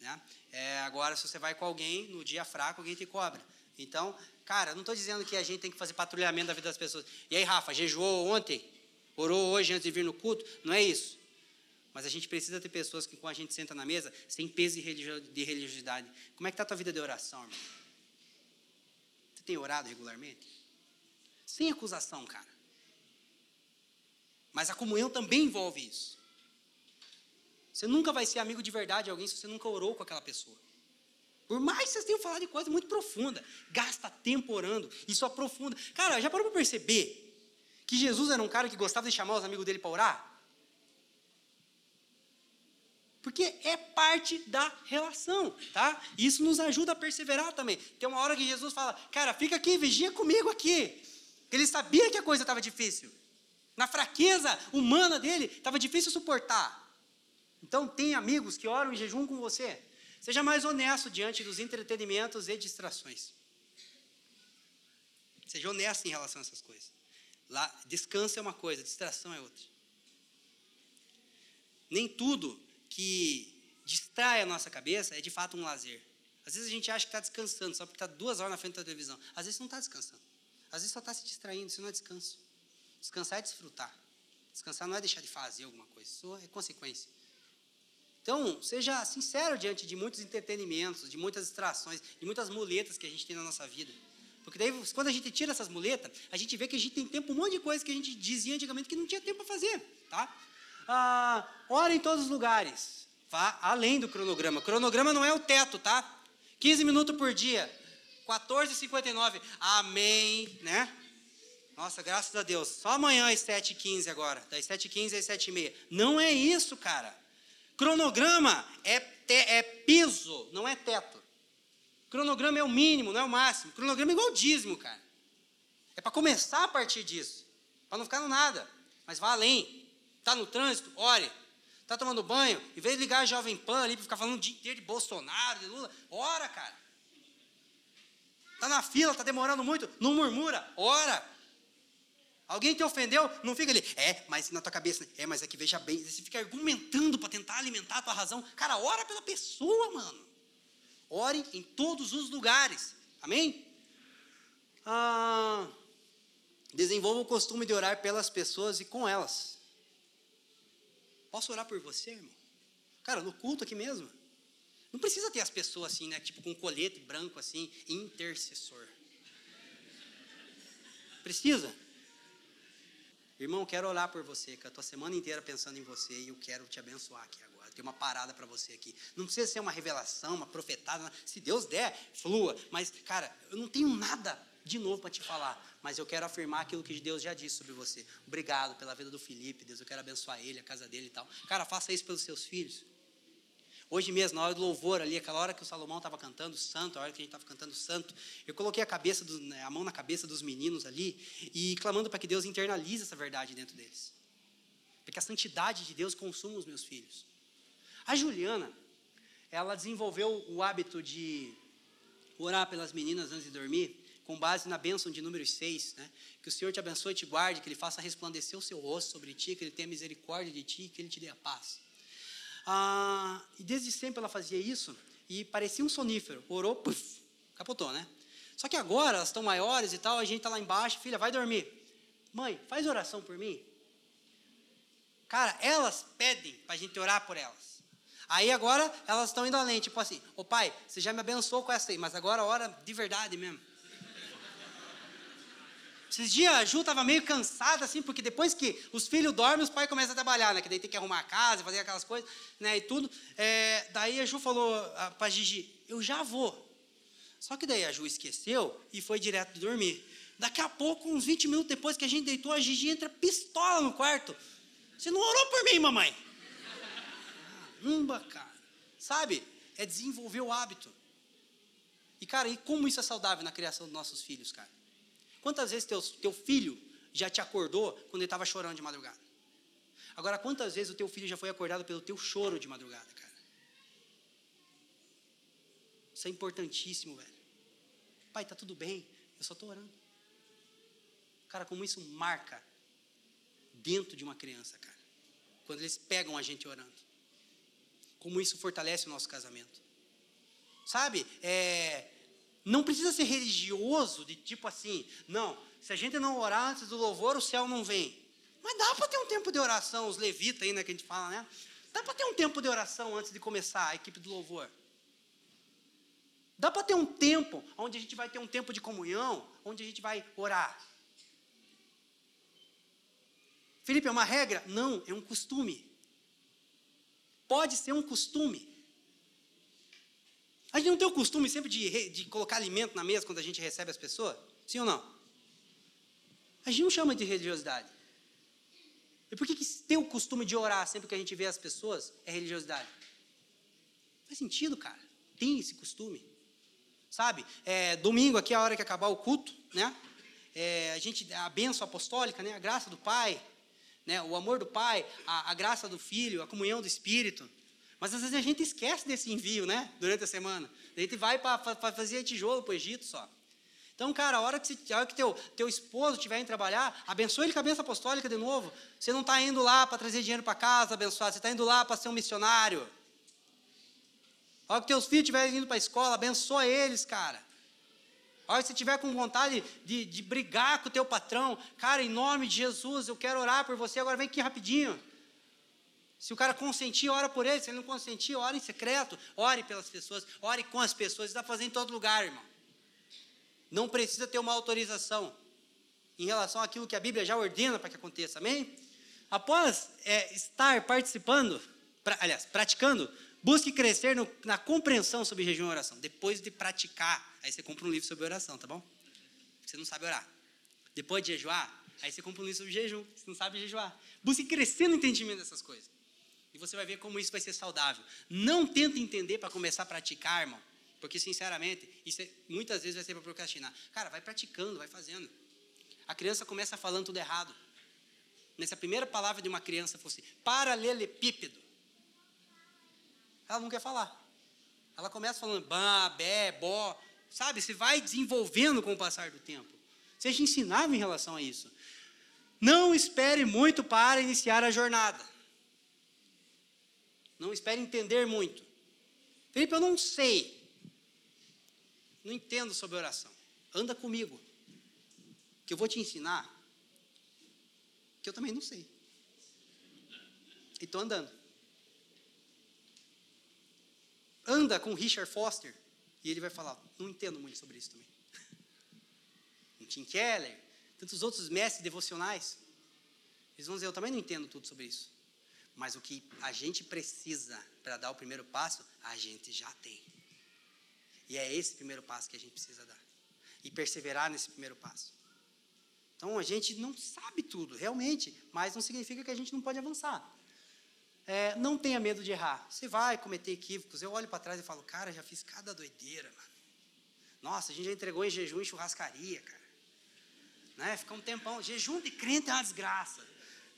Né? É, agora, se você vai com alguém, no dia fraco, alguém te cobra. Então, cara, não estou dizendo que a gente tem que fazer patrulhamento da vida das pessoas. E aí, Rafa, jejuou ontem? Orou hoje antes de vir no culto? Não é isso. Mas a gente precisa ter pessoas que, quando a gente senta na mesa, sem peso de religiosidade. Como é que está a tua vida de oração, irmão? Você tem orado regularmente? Sem acusação, cara. Mas a comunhão também envolve isso. Você nunca vai ser amigo de verdade de alguém se você nunca orou com aquela pessoa. Por mais que vocês tenham falado de coisa muito profunda, gasta tempo orando, isso aprofunda. Cara, já parou para perceber que Jesus era um cara que gostava de chamar os amigos dele para orar? Porque é parte da relação, tá? Isso nos ajuda a perseverar também. Tem uma hora que Jesus fala, cara, fica aqui, vigia comigo aqui. Ele sabia que a coisa estava difícil. Na fraqueza humana dele, estava difícil suportar. Então, tem amigos que oram em jejum com você. Seja mais honesto diante dos entretenimentos e distrações. Seja honesto em relação a essas coisas. Lá, descanso é uma coisa, distração é outra. Nem tudo que distrai a nossa cabeça é de fato um lazer. Às vezes a gente acha que está descansando só porque está duas horas na frente da televisão. Às vezes não está descansando. Às vezes só está se distraindo, isso não é descanso. Descansar é desfrutar. Descansar não é deixar de fazer alguma coisa, isso é consequência. Então, seja sincero diante de muitos entretenimentos, de muitas distrações, de muitas muletas que a gente tem na nossa vida. Porque daí, quando a gente tira essas muletas, a gente vê que a gente tem tempo, um monte de coisa que a gente dizia antigamente que não tinha tempo para fazer. Tá? Ah, ora em todos os lugares. Vá além do cronograma. Cronograma não é o teto, tá? 15 minutos por dia. 14h59. Amém. Né? Nossa, graças a Deus. Só amanhã às 7h15 agora. Das 7h15 às 7h30. Não é isso, cara. Cronograma é, te, é piso, não é teto. Cronograma é o mínimo, não é o máximo. Cronograma é igual dízimo, cara. É para começar a partir disso. Para não ficar no nada. Mas vá além. Está no trânsito? Ore. Está tomando banho? Em vez de ligar a Jovem Pan ali para ficar falando o dia inteiro de Bolsonaro, de Lula, ora, cara. Está na fila, está demorando muito, não murmura, ora. Alguém te ofendeu, não fica ali, é, mas na tua cabeça, é, mas é que veja bem, você fica argumentando para tentar alimentar a tua razão. Cara, ora pela pessoa, mano. Ore em todos os lugares. Amém? Ah, desenvolva o costume de orar pelas pessoas e com elas. Posso orar por você, irmão? Cara, no culto aqui mesmo. Não precisa ter as pessoas assim, né? Tipo com colete branco assim, intercessor. Precisa? Irmão, quero orar por você, que eu estou a semana inteira pensando em você e eu quero te abençoar aqui agora. Tem uma parada para você aqui. Não precisa ser uma revelação, uma profetada. Se Deus der, flua. Mas, cara, eu não tenho nada de novo para te falar. Mas eu quero afirmar aquilo que Deus já disse sobre você. Obrigado pela vida do Felipe, Deus. Eu quero abençoar ele, a casa dele e tal. Cara, faça isso pelos seus filhos. Hoje mesmo, na hora do louvor ali, aquela hora que o Salomão estava cantando santo, a hora que a gente estava cantando santo, eu coloquei a cabeça, do, né, a mão na cabeça dos meninos ali e clamando para que Deus internalize essa verdade dentro deles. Para que a santidade de Deus consuma os meus filhos. A Juliana, ela desenvolveu o hábito de orar pelas meninas antes de dormir, com base na bênção de número 6, né? Que o Senhor te abençoe e te guarde, que Ele faça resplandecer o seu rosto sobre ti, que Ele tenha misericórdia de ti, que Ele te dê a paz. Ah, e desde sempre ela fazia isso e parecia um sonífero. Orou, puf, capotou, né? Só que agora elas estão maiores e tal, a gente está lá embaixo, filha, vai dormir. Mãe, faz oração por mim. Cara, elas pedem para a gente orar por elas. Aí agora elas estão indo além, tipo assim, ô pai, você já me abençoou com essa aí, mas agora ora de verdade mesmo. Esses dias a Ju estava meio cansada, assim, porque depois que os filhos dormem, os pais começam a trabalhar, né? Que daí tem que arrumar a casa, fazer aquelas coisas, né? E tudo. É, daí a Ju falou para Gigi, eu já vou. Só que daí a Ju esqueceu e foi direto dormir. Daqui a pouco, uns 20 minutos depois que a gente deitou, a Gigi entra pistola no quarto. Você não orou por mim, mamãe? Caramba, cara. Sabe? É desenvolver o hábito. E, cara, e como isso é saudável na criação dos nossos filhos, cara? Quantas vezes teu, teu filho já te acordou quando ele estava chorando de madrugada? Agora, quantas vezes o teu filho já foi acordado pelo teu choro de madrugada, cara? Isso é importantíssimo, velho. Pai, tá tudo bem, eu só estou orando. Cara, como isso marca dentro de uma criança, cara. Quando eles pegam a gente orando. Como isso fortalece o nosso casamento. Sabe? É, não precisa ser religioso, de tipo assim, não, se a gente não orar antes do louvor, o céu não vem. Mas dá para ter um tempo de oração, os levitas aí, né, que a gente fala, né? Dá para ter um tempo de oração antes de começar a equipe do louvor. Dá para ter um tempo onde a gente vai ter um tempo de comunhão, onde a gente vai orar. Felipe, é uma regra? Não, é um costume. Pode ser um costume. A gente não tem o costume sempre de, de colocar alimento na mesa quando a gente recebe as pessoas? Sim ou não? A gente não chama de religiosidade. E por que, que ter o costume de orar sempre que a gente vê as pessoas é religiosidade? Faz sentido, cara. Tem esse costume. Sabe? É, domingo aqui, a hora que acabar o culto, né? É, a gente, a bênção apostólica, né? A graça do Pai, né? O amor do Pai, a, a graça do Filho, a comunhão do Espírito. Mas às vezes a gente esquece desse envio, né? Durante a semana. A gente vai para fazer tijolo para o Egito só. Então, cara, a hora que, você, a hora que teu, teu esposo estiver indo trabalhar, abençoe ele com a benção apostólica de novo. Você não está indo lá para trazer dinheiro para casa, abençoar. Você está indo lá para ser um missionário. A hora que teus filhos estiverem indo para a escola, abençoa eles, cara. A hora que você estiver com vontade de, de brigar com o teu patrão, cara, em nome de Jesus, eu quero orar por você, agora vem aqui rapidinho. Se o cara consentir, ora por ele. Se ele não consentir, ora em secreto. Ore pelas pessoas, ore com as pessoas. Está fazendo em todo lugar, irmão. Não precisa ter uma autorização em relação àquilo que a Bíblia já ordena para que aconteça. Amém? Após é, estar participando, pra, aliás, praticando, busque crescer no, na compreensão sobre jejum e oração. Depois de praticar, aí você compra um livro sobre oração, tá bom? Você não sabe orar. Depois de jejuar, aí você compra um livro sobre jejum. Você não sabe jejuar. Busque crescer no entendimento dessas coisas. E você vai ver como isso vai ser saudável. Não tenta entender para começar a praticar, irmão. Porque, sinceramente, isso é, muitas vezes vai ser para procrastinar. Cara, vai praticando, vai fazendo. A criança começa falando tudo errado. Nessa primeira palavra de uma criança fosse paralelepípedo. Ela não quer falar. Ela começa falando bá, bé, bó. Sabe, se vai desenvolvendo com o passar do tempo. Seja ensinável em relação a isso. Não espere muito para iniciar a jornada. Não espere entender muito. Felipe, eu não sei. Não entendo sobre oração. Anda comigo. Que eu vou te ensinar. Que eu também não sei. E estou andando. Anda com Richard Foster. E ele vai falar: Não entendo muito sobre isso também. Um Tim Keller, tantos outros mestres devocionais. Eles vão dizer: Eu também não entendo tudo sobre isso. Mas o que a gente precisa para dar o primeiro passo, a gente já tem. E é esse primeiro passo que a gente precisa dar. E perseverar nesse primeiro passo. Então a gente não sabe tudo, realmente, mas não significa que a gente não pode avançar. é, não tenha medo de errar. Você vai cometer equívocos. Eu olho para trás e falo, cara, já fiz cada doideira, mano. Nossa, a gente já entregou em jejum e churrascaria, cara. Né? Fica um tempão. Jejum de crente é uma desgraça.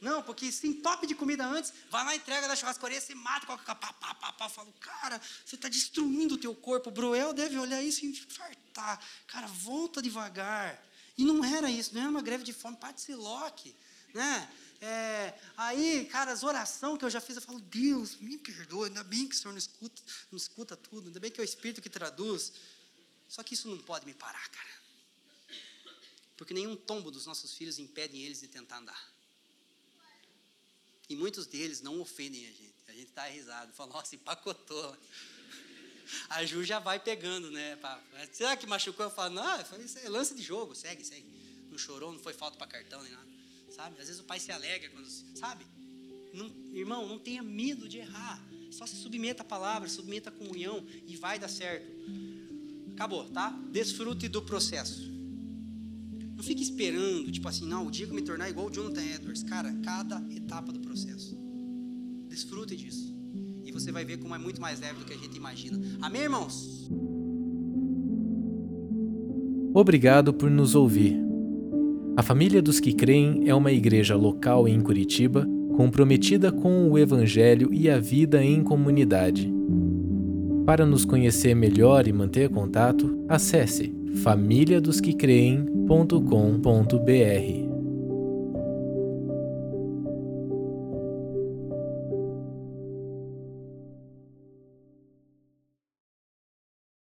Não, porque se top de comida antes, vai lá, entrega da churrascaria, você mata, coloca pá, pá, pá, pá. Eu falo, cara, você está destruindo o teu corpo. O Broel deve olhar isso e fartar. Cara, volta devagar. E não era isso, não era uma greve de fome, parte loque, né? É, aí, cara, as orações que eu já fiz, eu falo, Deus, me perdoa, ainda bem que o Senhor não escuta, não escuta tudo, ainda bem que é o Espírito que traduz. Só que isso não pode me parar, cara. Porque nenhum tombo dos nossos filhos impedem eles de tentar andar. E muitos deles não ofendem a gente. A gente está risado, fala, nossa, empacotou. A Ju já vai pegando, né? Será que machucou? Eu falo, não, foi lance de jogo, segue, segue. Não chorou, não foi falta para cartão nem nada sabe? Às vezes o pai se alegra quando, sabe? Não, irmão, não tenha medo de errar. Só se submeta à palavra, submeta à comunhão e vai dar certo. Acabou, tá? Desfrute do processo. Não fique esperando, tipo assim, não, o dia que eu me tornar igual o Jonathan Edwards. Cara, cada etapa do processo. Desfrute disso. E você vai ver como é muito mais leve do que a gente imagina. Amém, irmãos? Obrigado por nos ouvir. A Família dos que Creem é uma igreja local em Curitiba comprometida com o Evangelho e a vida em comunidade. Para nos conhecer melhor e manter contato, acesse famíliadosquecreem.com.br.